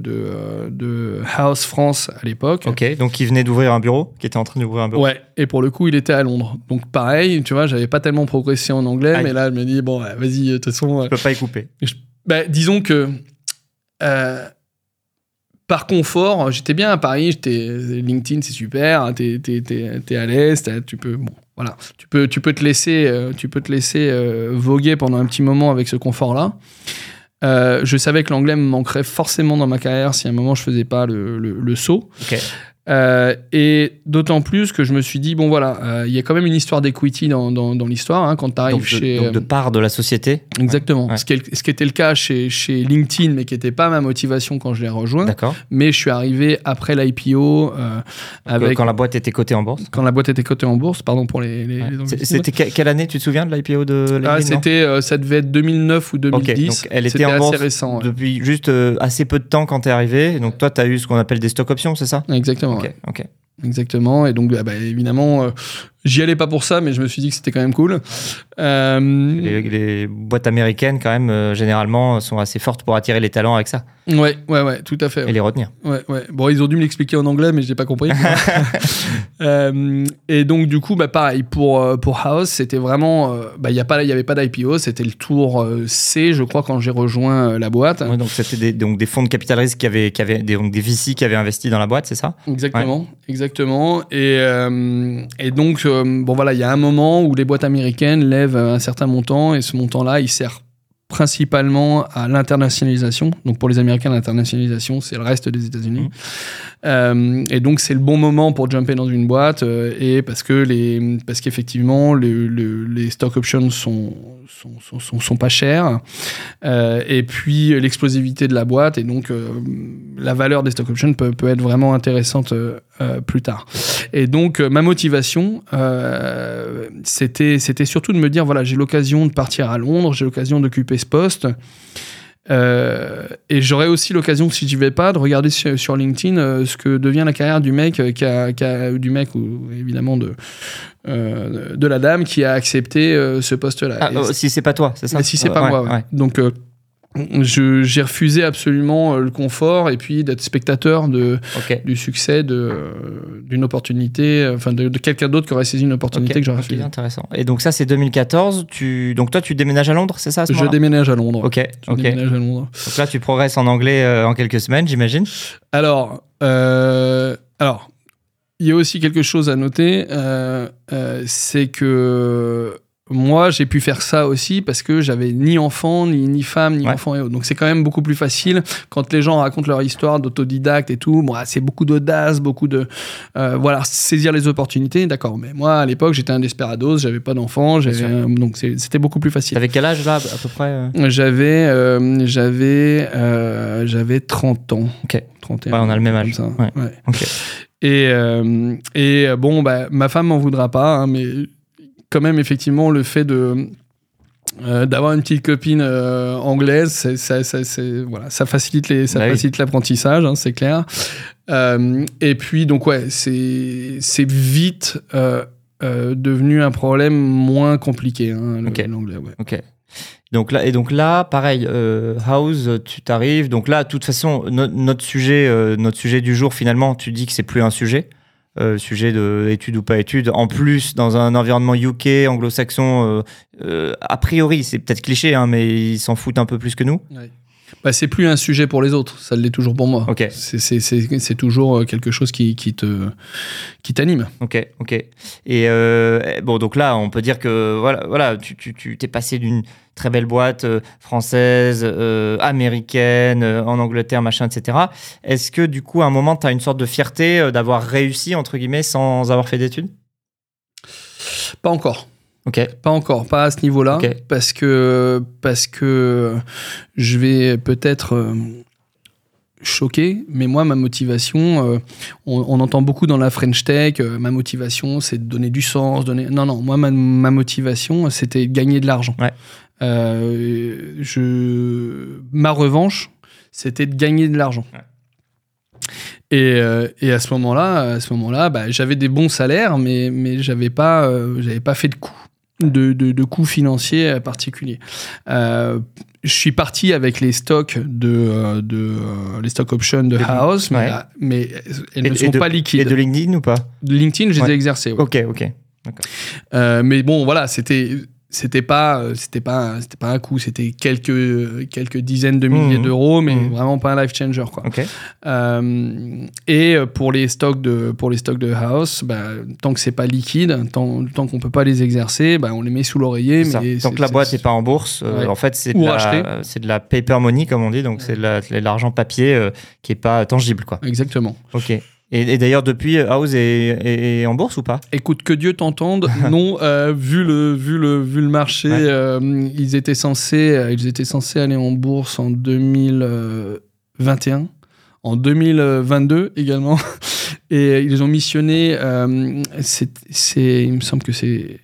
de, House France à l'époque. Ok, donc il venait d'ouvrir un bureau, qui était en train d'ouvrir un bureau. Ouais, et pour le coup, il était à Londres. Donc pareil, tu vois, j'avais pas tellement progressé en anglais, Aïe. mais là, je me dis, bon, ouais, vas-y, de toute façon. euh, Je peux pas y couper. bah, disons que. euh, par confort, j'étais bien à Paris, j'étais LinkedIn, c'est super, hein, t'es t'es- t'es- t'es à l'aise, tu peux, bon, voilà, tu peux, tu peux te laisser, euh, tu peux te laisser euh, voguer pendant un petit moment avec ce confort-là. Euh, je savais que l'anglais me manquerait forcément dans ma carrière si à un moment je faisais pas le, le, saut. Euh, et d'autant plus que je me suis dit, bon voilà, euh, il y a quand même une histoire d'equity dans, dans, dans l'histoire hein, quand tu arrives Donc, de, chez... donc de part de la société. Exactement. Ouais. Ce, qui est- ce qui était le cas chez, chez LinkedIn, mais qui n'était pas ma motivation quand je l'ai rejoint. D'accord. Mais je suis arrivé après l'IPO euh, avec Quand la boîte était cotée en bourse. quand la boîte était cotée en bourse, pardon pour les. les- Ouais. C'était que- quelle année, tu te souviens de l'IPO de Ah, LinkedIn, non c'était, euh, ça devait être 2009 ou 2010. donc elle était C'était en assez bourse récent. Depuis juste euh, assez peu de temps quand tu es arrivé. Donc toi, tu as eu ce qu'on appelle des stock options, c'est ça? Exactement. Ok, ouais. ok. Exactement. Et donc, ah bah, évidemment, euh, j'y allais pas pour ça, mais je me suis dit que c'était quand même cool. Euh, Les, les boîtes américaines, quand même, euh, généralement, sont assez fortes pour attirer les talents avec ça ouais, ouais, ouais, tout à fait. et les retenir. Ouais, ouais. Bon, ils ont dû me l'expliquer en anglais, mais je n'ai pas compris. Euh, et donc, du coup, bah, pareil, pour, pour House, c'était vraiment. bah, Il n'y avait pas d'IPO, c'était le tour C, je crois, quand j'ai rejoint la boîte. Ouais, donc c'était des, donc des fonds de capital risque qui avaient, qui avaient des, donc des VC qui avaient investi dans la boîte, c'est ça? Exactement, exactement. Et, et donc, bon voilà, il y a un moment où les boîtes américaines lèvent un certain montant, et ce montant-là, il sert principalement à l'internationalisation. Donc pour les Américains, l'internationalisation, c'est le reste des États-Unis. Mhm. Euh, et donc c'est le bon moment pour jumper dans une boîte, euh, et parce que les, parce qu'effectivement le- le- les stock options sont sont, sont, sont, pas chers, Euh, et puis l'explosivité de la boîte, et donc la valeur des stock options peut, peut être vraiment intéressante plus tard. Et donc ma motivation, c'était c'était surtout de me dire voilà j'ai l'occasion de partir à Londres, j'ai l'occasion d'occuper ce poste. Euh, et j'aurais aussi l'occasion, si j'y vais pas, de regarder sur, sur LinkedIn euh, ce que devient la carrière du mec, euh, qui a, qui a- du mec ou évidemment de de la dame qui a accepté ce poste-là. ah, oh, Si c'est pas toi, c'est ça mais si c'est pas moi, ouais. Donc, j'ai refusé absolument euh, le confort et puis d'être spectateur de, du succès de, euh, d'une opportunité, euh, enfin de, de quelqu'un d'autre qui aurait saisi une opportunité que j'aurais refusée. intéressant. Et donc ça, c'est 2014. Tu... Donc toi, tu déménages à Londres, c'est ça à ce Je déménage à Londres. Ok, Je ok. déménage à Londres. Donc là, tu progresses en anglais euh, en quelques semaines, j'imagine? Alors, euh, alors, il y a aussi quelque chose à noter, euh, c'est que moi, j'ai pu faire ça aussi parce que j'avais ni enfant, ni, ni femme, ni Ouais. enfant et autres. Donc c'est quand même beaucoup plus facile quand les gens racontent leur histoire d'autodidacte et tout. Bon, ah, c'est beaucoup d'audace, beaucoup de euh, voilà saisir les opportunités, d'accord. Mais moi, à l'époque, j'étais un desperados, j'avais pas d'enfant, euh, donc c'était beaucoup plus facile. T'avais quel âge là, à peu près euh? J'avais euh, j'avais euh, j'avais 30 ans. Ok. 31. Ouais, on a le même âge. ça. Ouais. Ouais. Ok. Et, et bon, bah, ma femme m'en voudra pas, hein, mais quand même, effectivement, le fait de. euh, d'avoir une petite copine euh, anglaise, c'est- ça, ça, voilà, ça facilite les, ça Bah oui. facilite l'apprentissage, hein, c'est clair. Euh, et puis donc ouais, c'est c'est vite devenu un problème moins compliqué hein, l'anglais. Ouais. Ok. Donc là, et donc là, pareil, House, tu t'arrives. Donc là, de toute façon, no- notre sujet, notre sujet du jour, finalement, tu dis que c'est plus un sujet, euh, sujet de études ou pas études. En plus, dans un environnement UK, anglo-saxon, euh, euh, a priori, c'est peut-être cliché, hein, mais ils s'en foutent un peu plus que nous. Bah, c'est plus un sujet pour les autres, ça l'est toujours pour moi. C'est- toujours euh, quelque chose qui, qui te qui t'anime. Ok, ok. Et euh, bon, donc là, on peut dire que voilà, voilà, tu, tu, tu t'es passé d'une très belle boîte euh, française, euh, américaine, en Angleterre, machin, etc. Est-ce que du coup, à un moment, tu as une sorte de fierté d'avoir réussi, entre guillemets, sans avoir fait d'études? Pas encore. Ok, Pas encore, pas à ce niveau-là, parce que parce que je vais peut-être euh, choquer, mais moi ma motivation, euh, on, on entend beaucoup dans la French Tech, euh, ma motivation c'est de donner du sens, donner. Non non, moi ma, ma motivation c'était de gagner de l'argent. Ouais. Euh, je ma revanche c'était de gagner de l'argent. Ouais. Et, et à ce moment-là, à ce moment-là, bah, j'avais des bons salaires, mais mais j'avais pas, euh, j'avais pas fait de coûts de, de, de coûts financiers particuliers. Euh, je suis parti avec les stocks de, euh, de euh, les stock options de House, mais, ouais. mais elles Et- ne et sont pas Et liquides. de LinkedIn ou pas? LinkedIn, je les Ouais. ai exercés. ouais. Ok, ok. Euh, mais bon, voilà, c'était c'était pas euh, c'était pas c'était pas un coup c'était quelques quelques dizaines de milliers Mhm. d'euros mais Mhm. vraiment pas un life changer quoi Ok. Euh, et pour les stocks de pour les stocks de house bah, tant que c'est pas liquide tant, tant qu'on peut pas les exercer bah, on les met sous l'oreiller mais Tant que la boîte n'est pas en bourse, euh, Ouais. en fait, c'est de, la- racheter. c'est de la paper money, comme on dit, donc c'est de la- de l'argent papier euh, qui est pas tangible. Quoi. exactement Ok. Et, et d'ailleurs, depuis, House est, est- est en bourse ou pas? Écoute, que Dieu t'entende. non, euh, vu le vu le vu le marché, Ouais. euh, ils étaient censés euh, ils étaient censés aller en bourse en 2021, en 2022 également, et ils ont missionné. euh, c'est c'est il me semble que c'est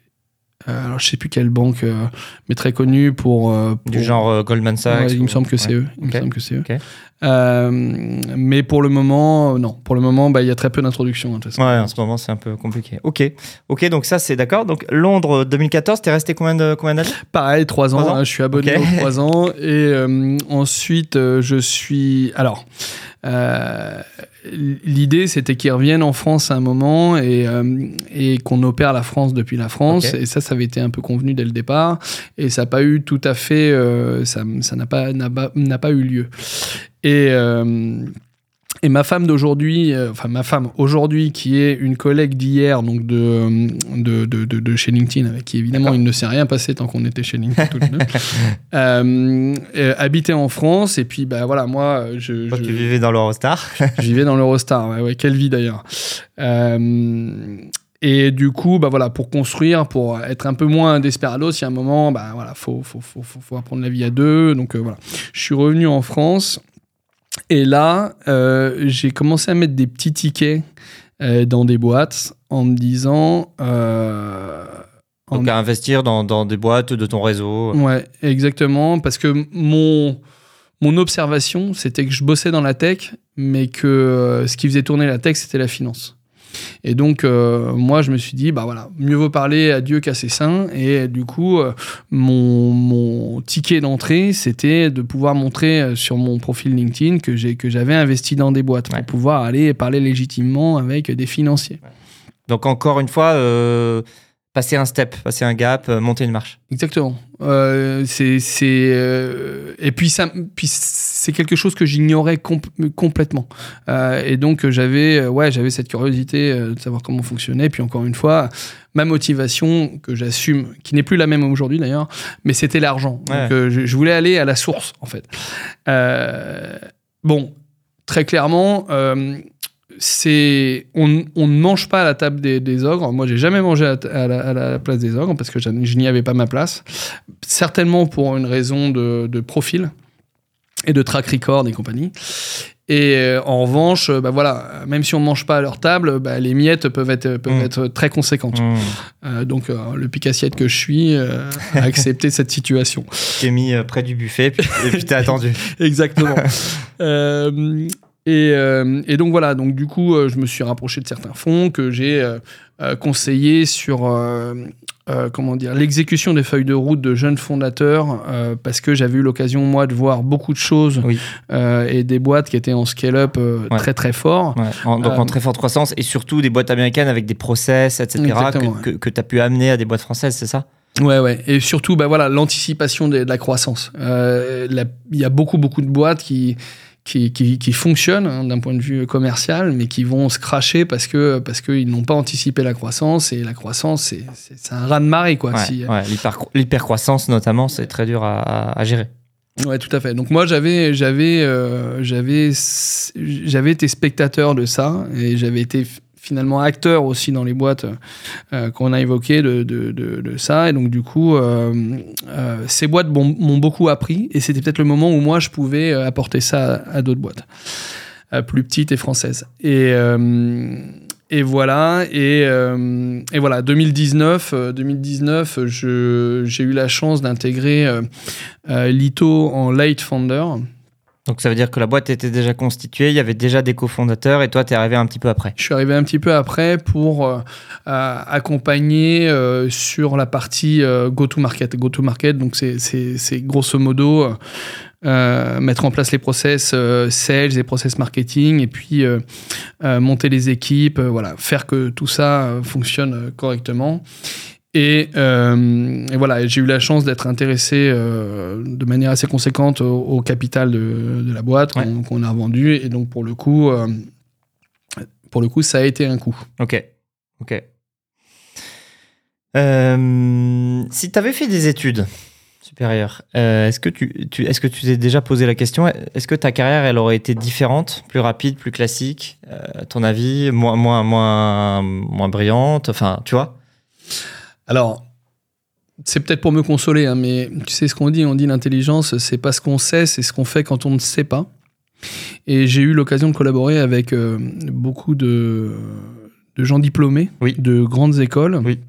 euh, alors je sais plus quelle banque, euh, mais très connue pour, euh, Du genre euh, Goldman Sachs Ouais, il me ou- semble que c'est ouais. eux. Il Ok. me semble que c'est eux. Ok. Euh, mais pour le moment, euh, non. Pour le moment, bah, il y a très peu d'introductions. hein. Ouais, en ce moment, c'est un peu compliqué. Ok, ok, donc ça, c'est d'accord. Donc Londres 2014, t'es resté combien de combien d'années? Pareil, trois ans. Ans hein, je suis abonné Ok. aux trois ans. Et euh, ensuite, euh, je suis. Alors, euh, l'idée, c'était qu'ils reviennent en France à un moment et, euh, et qu'on opère la France depuis la France. Et ça, ça avait été un peu convenu dès le départ. Et ça n'a pas eu tout à fait. euh, ça ça n'a pas, n'a pas, n'a pas eu lieu. Et. euh, et ma femme d'aujourd'hui, euh, enfin ma femme aujourd'hui, qui est une collègue d'hier, donc de, de, de, de, de chez LinkedIn, avec qui évidemment il ne s'est rien passé tant qu'on était chez LinkedIn toutes deux, euh, euh, habitait en France. Et puis bah voilà, moi, je, Toi, je- tu vivais dans l'Eurostar. je vivais dans l'Eurostar. Ouais, ouais, quelle vie d'ailleurs. Euh, et du coup, bah voilà, pour construire, pour être un peu moins desperados, il y a un moment, bah voilà, faut, faut, faut, faut, faut apprendre la vie à deux. Donc euh, voilà, je suis revenu en France. Et là, euh, j'ai commencé à mettre des petits tickets euh, dans des boîtes en me disant. euh, en Donc à investir dans, dans des boîtes de ton réseau. Ouais, exactement. Parce que mon, mon observation, c'était que je bossais dans la tech, mais que euh, ce qui faisait tourner la tech, c'était la finance. Et donc, euh, moi, je me suis dit, bah voilà, mieux vaut parler à Dieu qu'à ses saints. Et du coup, euh, mon, mon ticket d'entrée, c'était de pouvoir montrer euh, sur mon profil LinkedIn que j'ai que j'avais investi dans des boîtes Ouais. pour pouvoir aller parler légitimement avec des financiers. Donc encore une fois, euh, passer un step, passer un gap, euh, monter une marche. Exactement. Euh, c'est euh, et puis ça puis c'est quelque chose que j'ignorais comp- complètement. Euh, et donc j'avais ouais j'avais cette curiosité de savoir comment fonctionnait. Puis encore une fois, ma motivation que j'assume, qui n'est plus la même aujourd'hui d'ailleurs, mais c'était l'argent. Ouais. Donc je, je voulais aller à la source en fait. Bon, très clairement. C'est on, on ne mange pas à la table des, des ogres. Moi, j'ai jamais mangé à, à la, à la place des ogres parce que je, n'y avais pas ma place. Certainement pour une raison de, de profil et de track record et compagnie. Et euh, en revanche, euh, bah voilà, même si on ne mange pas à leur table, bah, les miettes peuvent être, peuvent Mm. être très conséquentes. Mmh. Euh, donc, euh, le pic-assiette que je suis a accepté cette situation. T'es mis près du buffet puis, et puis t'es attendu. Exactement. Euh, et, euh, et donc voilà, donc du coup, euh, je me suis rapproché de certains fonds que j'ai euh, euh, conseillés sur comment dire l'exécution des feuilles de route de jeunes fondateurs parce que j'avais eu l'occasion moi de voir beaucoup de choses Oui. et des boîtes qui étaient en scale-up Ouais. très très fort. Ouais, en- donc en très forte croissance et surtout des boîtes américaines avec des process, etc. Exactement, que, que, tu as pu amener à des boîtes françaises, c'est ça? Ouais, ouais. Et surtout, bah voilà, l'anticipation de, de la croissance. Il y a beaucoup, beaucoup de boîtes qui, qui, qui, qui fonctionnent hein, d'un point de vue commercial, mais qui vont se cracher parce que parce qu'ils n'ont pas anticipé la croissance. Et la croissance, c'est un ras de marée, quoi. Ouais, Si- ouais, l'hyper- L'hypercroissance notamment, c'est très dur à, à- à gérer. Ouais, tout à fait. Donc moi, j'avais, j'avais, euh, j'avais, j'avais été spectateur de ça et j'avais été finalement acteur aussi dans les boîtes euh, qu'on a évoquées de, ça. Et donc du coup, euh, euh, ces boîtes m'ont beaucoup appris et c'était peut-être le moment où moi je pouvais euh, apporter ça à, d'autres boîtes euh, plus petites et françaises. Et euh, voilà, et, euh, voilà, 2019, euh, 2019 je- j'ai eu la chance d'intégrer euh, euh, Lito en late founder. Donc ça veut dire que la boîte était déjà constituée, il y avait déjà des cofondateurs et toi, tu es arrivé un petit peu après. Je suis arrivé un petit peu après pour euh, accompagner euh, sur la partie euh, go-to-market. Go-to-market, donc c'est- grosso modo mettre en place les process sales et process marketing et puis monter les équipes, voilà, faire que tout ça fonctionne correctement. Et, euh, et voilà, j'ai eu la chance d'être intéressé euh, de manière assez conséquente au, au capital de, de, la boîte Ouais. qu'on qu'on a vendu. Et donc, pour le coup, euh, pour le coup, ça a été un coup. Ok. Ok. Si tu avais fait des études supérieures, est-ce que tu, tu- est-ce que tu t'es déjà posé la question Est-ce que ta carrière, elle aurait été différente, plus rapide, plus classique À ton avis, moins, moins, moins, moins brillante Enfin, tu vois? Alors, c'est peut-être pour me consoler, hein, mais tu sais ce qu'on dit On dit l'intelligence, c'est pas ce qu'on sait, c'est ce qu'on fait quand on ne sait pas. Et j'ai eu l'occasion de collaborer avec euh, beaucoup de, de gens diplômés Oui. de grandes écoles. Oui.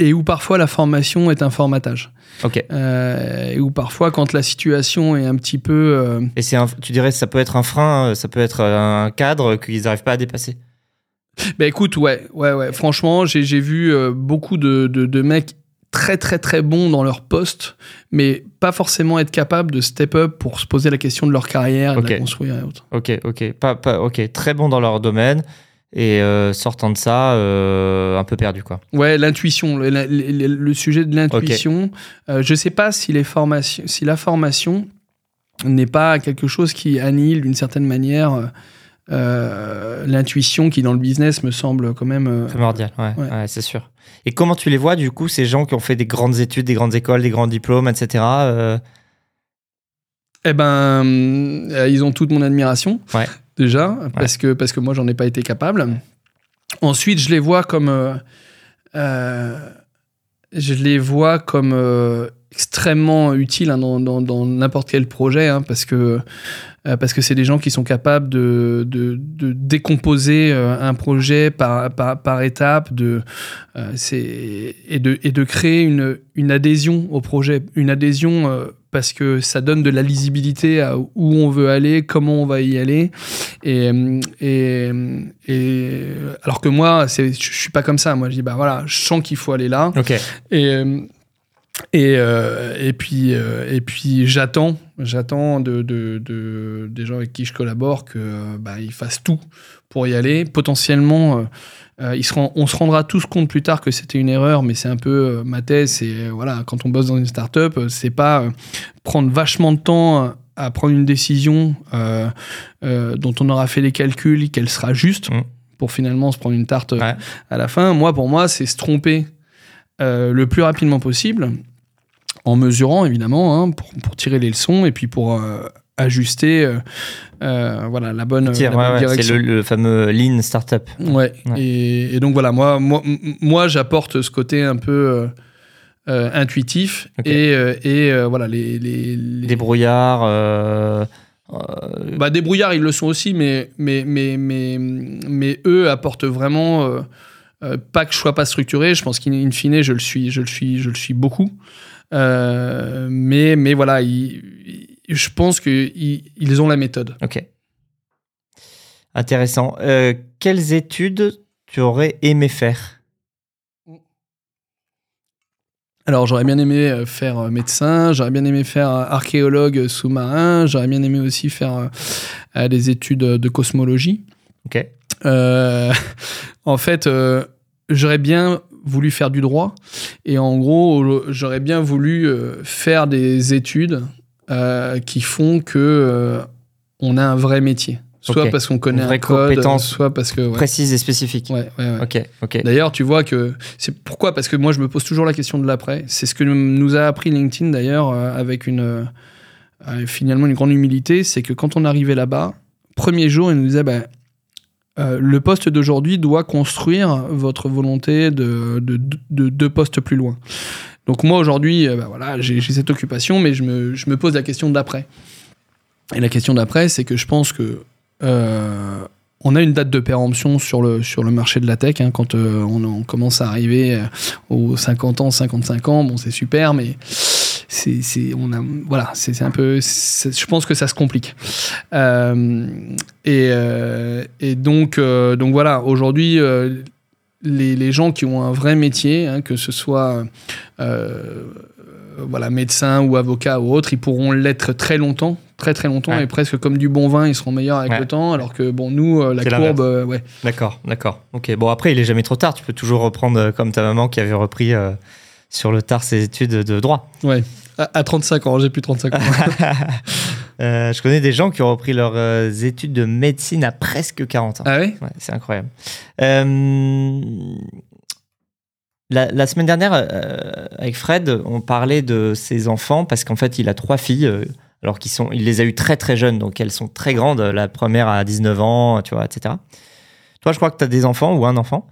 Et où parfois la formation est un formatage. Ok. Euh, et où parfois, quand la situation est un petit peu. euh, Et c'est, un- tu dirais, que ça peut être un frein, ça peut être un cadre qu'ils n'arrivent pas à dépasser. Bah écoute, ouais, ouais, ouais. Franchement, j'ai vu euh, beaucoup de, de, de mecs très, très, très bons dans leur poste, mais pas forcément être capable de step up pour se poser la question de leur carrière et de la construire et autres. Ok, ok, pas, pas, ok, très bon dans leur domaine et euh, sortant de ça, euh, un peu perdu quoi. Ouais, l'intuition, le, la- le- le sujet de l'intuition. Euh, je sais pas si, les formations, si la formation n'est pas quelque chose qui annihile d'une certaine manière l'intuition qui, dans le business, me semble quand même. euh, Primordial, ouais, Ouais. ouais, c'est sûr. Et comment tu les vois du coup, ces gens qui ont fait des grandes études, des grandes écoles, des grands diplômes, etc. euh, Eh ben, euh, ils ont toute mon admiration. Ouais. Déjà, parce que, parce que moi, j'en ai pas été capable. Ensuite, je les vois comme. euh, euh, je les vois comme euh, extrêmement utiles hein, dans dans- dans n'importe quel projet, hein, parce que euh, parce que c'est des gens qui sont capables de, de, de décomposer euh, un projet par, par, par étape de, euh, c'est- et, de, et de créer une, une adhésion au projet. Une adhésion euh, parce que ça donne de la lisibilité à où on veut aller, comment on va y aller. Et, et, et alors que moi, je suis pas comme ça. Moi, je dis, bah voilà, je sens qu'il faut aller là. Et, et, euh, et puis, euh, et puis j'attends, j'attends de, de, de- des gens avec qui je collabore que euh, bah, ils fassent tout pour y aller. Potentiellement, euh, ils se rend- on se rendra tous compte plus tard que c'était une erreur, mais c'est un peu ma thèse. C'est voilà, quand on bosse dans une startup, c'est pas prendre vachement de temps à prendre une décision dont on aura fait les calculs, qu'elle sera juste. Mm. Pour finalement se prendre une tarte Ouais. à la fin. Moi, pour moi, c'est se tromper euh, le plus rapidement possible, en mesurant évidemment, hein, pour, pour tirer les leçons et puis pour euh, ajuster euh, euh, voilà, la bonne, Tiens, la ouais, bonne ouais, direction. c'est le, le fameux lean startup. Ouais. Ouais. Et, et donc voilà, moi, moi, moi j'apporte ce côté un peu euh, intuitif Ok. et, et voilà, les. les, les- Des brouillards. euh, Bah, des brouillards, ils le sont aussi, mais, mais, mais, mais, mais eux apportent vraiment. Euh, pas que je sois pas structuré, je pense qu'in fine, je le suis, je le suis, je le suis beaucoup. Euh, mais, mais voilà, je pense qu'ils ils ont la méthode. Ok. Intéressant. Euh, quelles études tu aurais aimé faire? Alors, j'aurais bien aimé faire médecin, j'aurais bien aimé faire archéologue sous-marin, j'aurais bien aimé aussi faire des études de cosmologie. Ok. Euh, en fait, euh, j'aurais bien voulu faire du droit et en gros, j'aurais bien voulu euh, faire des études euh, qui font que on a un vrai métier. Soit parce qu'on connaît un code, soit parce que... ouais. Précise et spécifique. Ouais, ouais, ouais. Ok, ok. D'ailleurs, tu vois que c'est pourquoi? Parce que moi, je me pose toujours la question de l'après. C'est ce que nous a appris LinkedIn d'ailleurs, avec une finalement une grande humilité, c'est que quand on arrivait là-bas, premier jour, il nous disait ben, euh, le poste d'aujourd'hui doit construire votre volonté de, de, de, deux postes plus loin. Donc moi aujourd'hui, euh, ben voilà, j'ai cette occupation, mais je me, pose la question d'après. Et la question d'après, c'est que je pense que euh, on a une date de péremption sur le, marché de la tech. hein, quand on, on commence à arriver aux 50 ans, 55 ans, bon, c'est super, mais c'est, c'est, on a, voilà, c'est, c'est un peu. c'est- je pense que ça se complique. Euh, et, euh, et donc, euh, donc voilà, aujourd'hui. les, les gens qui ont un vrai métier, hein, que ce soit euh, voilà, médecin ou avocat ou autre, ils pourront l'être très longtemps très très longtemps Ouais. et presque comme du bon vin, ils seront meilleurs avec Ouais. le temps, alors que bon, nous, euh, la C'est courbe, euh, ouais. D'accord, d'accord. Ok. Bon, après, il est jamais trop tard. Tu peux toujours reprendre comme ta maman qui avait repris sur le tard ses études de droit. ouais. À, à 35 ans, j'ai plus 35 ans. Euh, je connais des gens qui ont repris leurs euh, études de médecine à presque 40 ans. ah Ouais, c'est incroyable. Euh, la, la semaine dernière, avec Fred, on parlait de ses enfants parce qu'en fait, il a trois filles. alors qu'ils sont, il les a eues très très jeunes, donc elles sont très grandes. La première a 19 ans, tu vois, etc. Toi, je crois que tu as des enfants ou un enfant,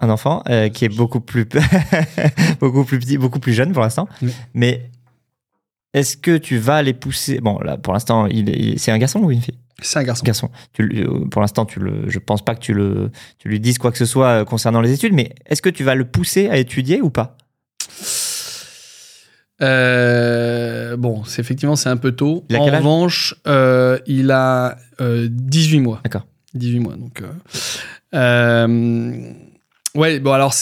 un enfant euh, qui est beaucoup plus, beaucoup plus petit, beaucoup plus jeune pour l'instant. Oui. Mais est-ce que tu vas les pousser? Bon, là, pour l'instant, il c'est un garçon ou une fille? C'est un garçon. garçon. Tu, euh, pour l'instant, tu le, je pense pas que tu, le, tu lui dises quoi que ce soit euh, concernant les études, mais est-ce que tu vas le pousser à étudier ou pas? Euh, bon, effectivement, c'est un peu tôt. En revanche, euh, il a euh, 18 mois. D'accord. 18 mois, donc. euh, euh, ouais, bon, alors.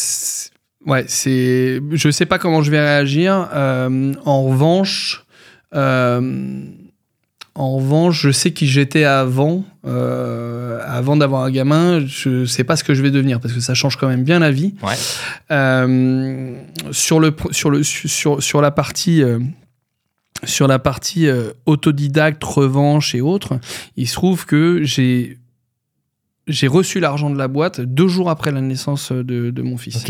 Ouais, c'est. Je sais pas comment je vais réagir. Euh, en revanche. en revanche, je sais qui j'étais avant, euh, avant d'avoir un gamin. Je sais pas ce que je vais devenir parce que ça change quand même bien la vie. Ouais. Euh, sur le sur le sur sur la partie euh, sur la partie autodidacte, revanche et autres, il se trouve que j'ai j'ai reçu l'argent de la boîte deux jours après la naissance de, de mon fils.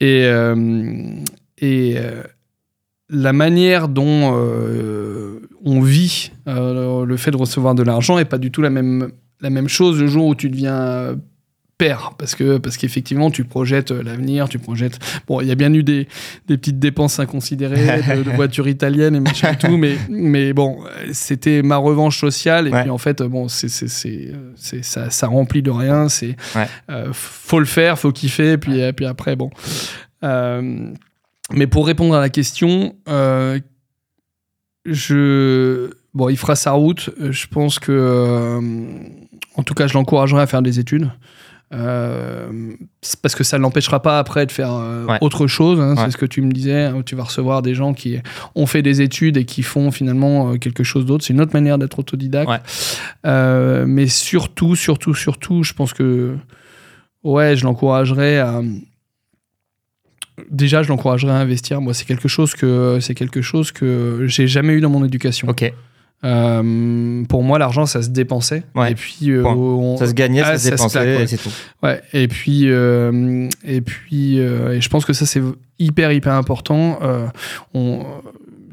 Et, euh, et euh, la manière dont euh, on vit le fait de recevoir de l'argent est pas du tout la même, la même chose le jour où tu deviens Parce que parce qu'effectivement, tu projettes euh, l'avenir, tu projettes. Bon, il y a bien eu des, des petites dépenses inconsidérées de, de voitures italiennes et machin et tout, mais, mais bon, euh, c'était ma revanche sociale. Et Ouais. puis en fait, bon, c'est, c'est, c'est, euh, ça, ça remplit de rien. C'est, Ouais. euh, faut le faire, faut kiffer, puis, et puis après, bon. Euh, mais pour répondre à la question, euh, je bon, il fera sa route. Je pense que, euh, en tout cas, je l'encouragerai à faire des études. Euh, parce que ça ne l'empêchera pas après de faire euh, Ouais. autre chose. hein, Ouais. C'est ce que tu me disais. hein, Tu vas recevoir des gens qui ont fait des études et qui font finalement euh, quelque chose d'autre. C'est une autre manière d'être autodidacte. Ouais. Mais surtout, surtout, surtout, je pense que ouais, je l'encouragerais à déjà, je l'encouragerais à investir. Moi, c'est quelque chose que c'est quelque chose que j'ai jamais eu dans mon éducation. Ok. Euh, pour moi, l'argent, ça se dépensait. Ouais. Et puis, euh, on- Ça se gagnait, Ah, ça se dépensait, c'est tout. Ouais, et puis, euh, et puis, et je pense que ça c'est hyper hyper important. On,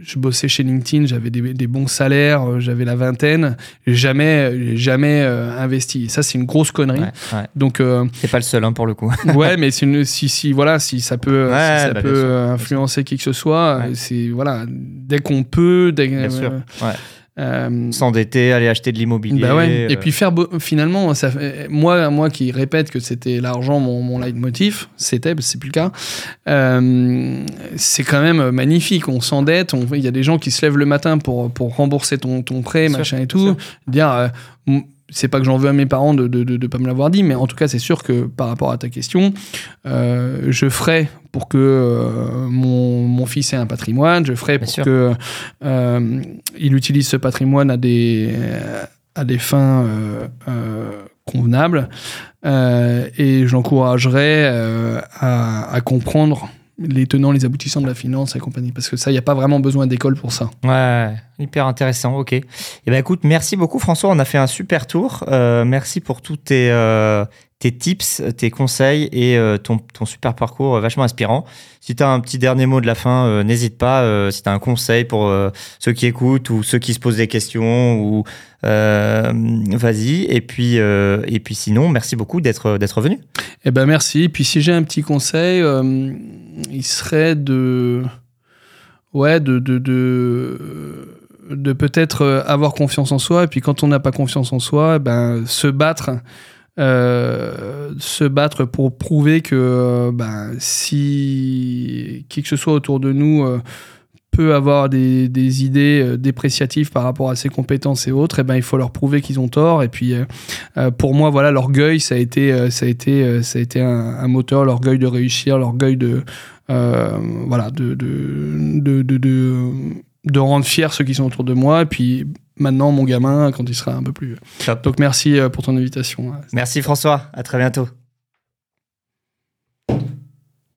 je bossais chez LinkedIn, j'avais des, des bons salaires, j'avais la vingtaine, jamais, jamais euh, investi. Ça c'est une grosse connerie. Ouais, ouais. Donc euh, C'est pas le seul hein, pour le coup. ouais, mais une, si si voilà, si ça peut, Ouais, si ça bah, peut influencer qui que ce soit, c'est voilà, dès qu'on peut, dès Bien euh, sûr. Euh, S'endetter, aller acheter de l'immobilier. bah ouais. euh, Et puis faire finalement, ça moi, moi qui répète que c'était l'argent mon, mon leitmotiv, c'était, c'est plus le cas. euh, c'est quand même magnifique. On s'endette, il y a des gens qui se lèvent le matin pour pour rembourser ton, ton prêt, machin sûr, et tout. Dire, euh, c'est pas que j'en veux à mes parents de de, de, de pas me l'avoir dit, mais en tout cas, c'est sûr que par rapport à ta question, euh, je ferai pour que euh, mon, mon fils ait un patrimoine, je ferai Bien pour sûr. que euh, il utilise ce patrimoine à des à des fins convenables et j'encouragerais euh, à, à comprendre les tenants, les aboutissants de la finance et compagnie parce que ça, il n'y a pas vraiment besoin d'école pour ça. Ouais, hyper intéressant, ok. Et ben écoute, merci beaucoup François, on a fait un super tour. Euh, merci pour tous tes, euh, tes tips, tes conseils et euh, ton, super parcours euh, vachement inspirant. Si tu as un petit dernier mot de la fin, euh, n'hésite pas. euh, si tu as un conseil pour ceux qui écoutent ou ceux qui se posent des questions, ou vas-y. Et puis, et puis sinon, merci beaucoup d'être d'être venu. Eh ben merci. Puis si j'ai un petit conseil, il serait de ouais de de de, de peut-être avoir confiance en soi et puis quand on n'a pas confiance en soi, ben se battre euh, se battre pour prouver que euh, ben, si qui que ce soit autour de nous euh, peut avoir des, des idées dépréciatives par rapport à ses compétences et autres, et ben il faut leur prouver qu'ils ont tort. Et puis pour moi, voilà, l'orgueil, ça a été, ça a été, ça a été un, moteur, l'orgueil de réussir, l'orgueil de, voilà, de, de, de, de, de rendre fiers ceux qui sont autour de moi. Et puis maintenant mon gamin quand il sera un peu plus vieux. Top. Donc merci euh, pour ton invitation. Merci François, à très bientôt.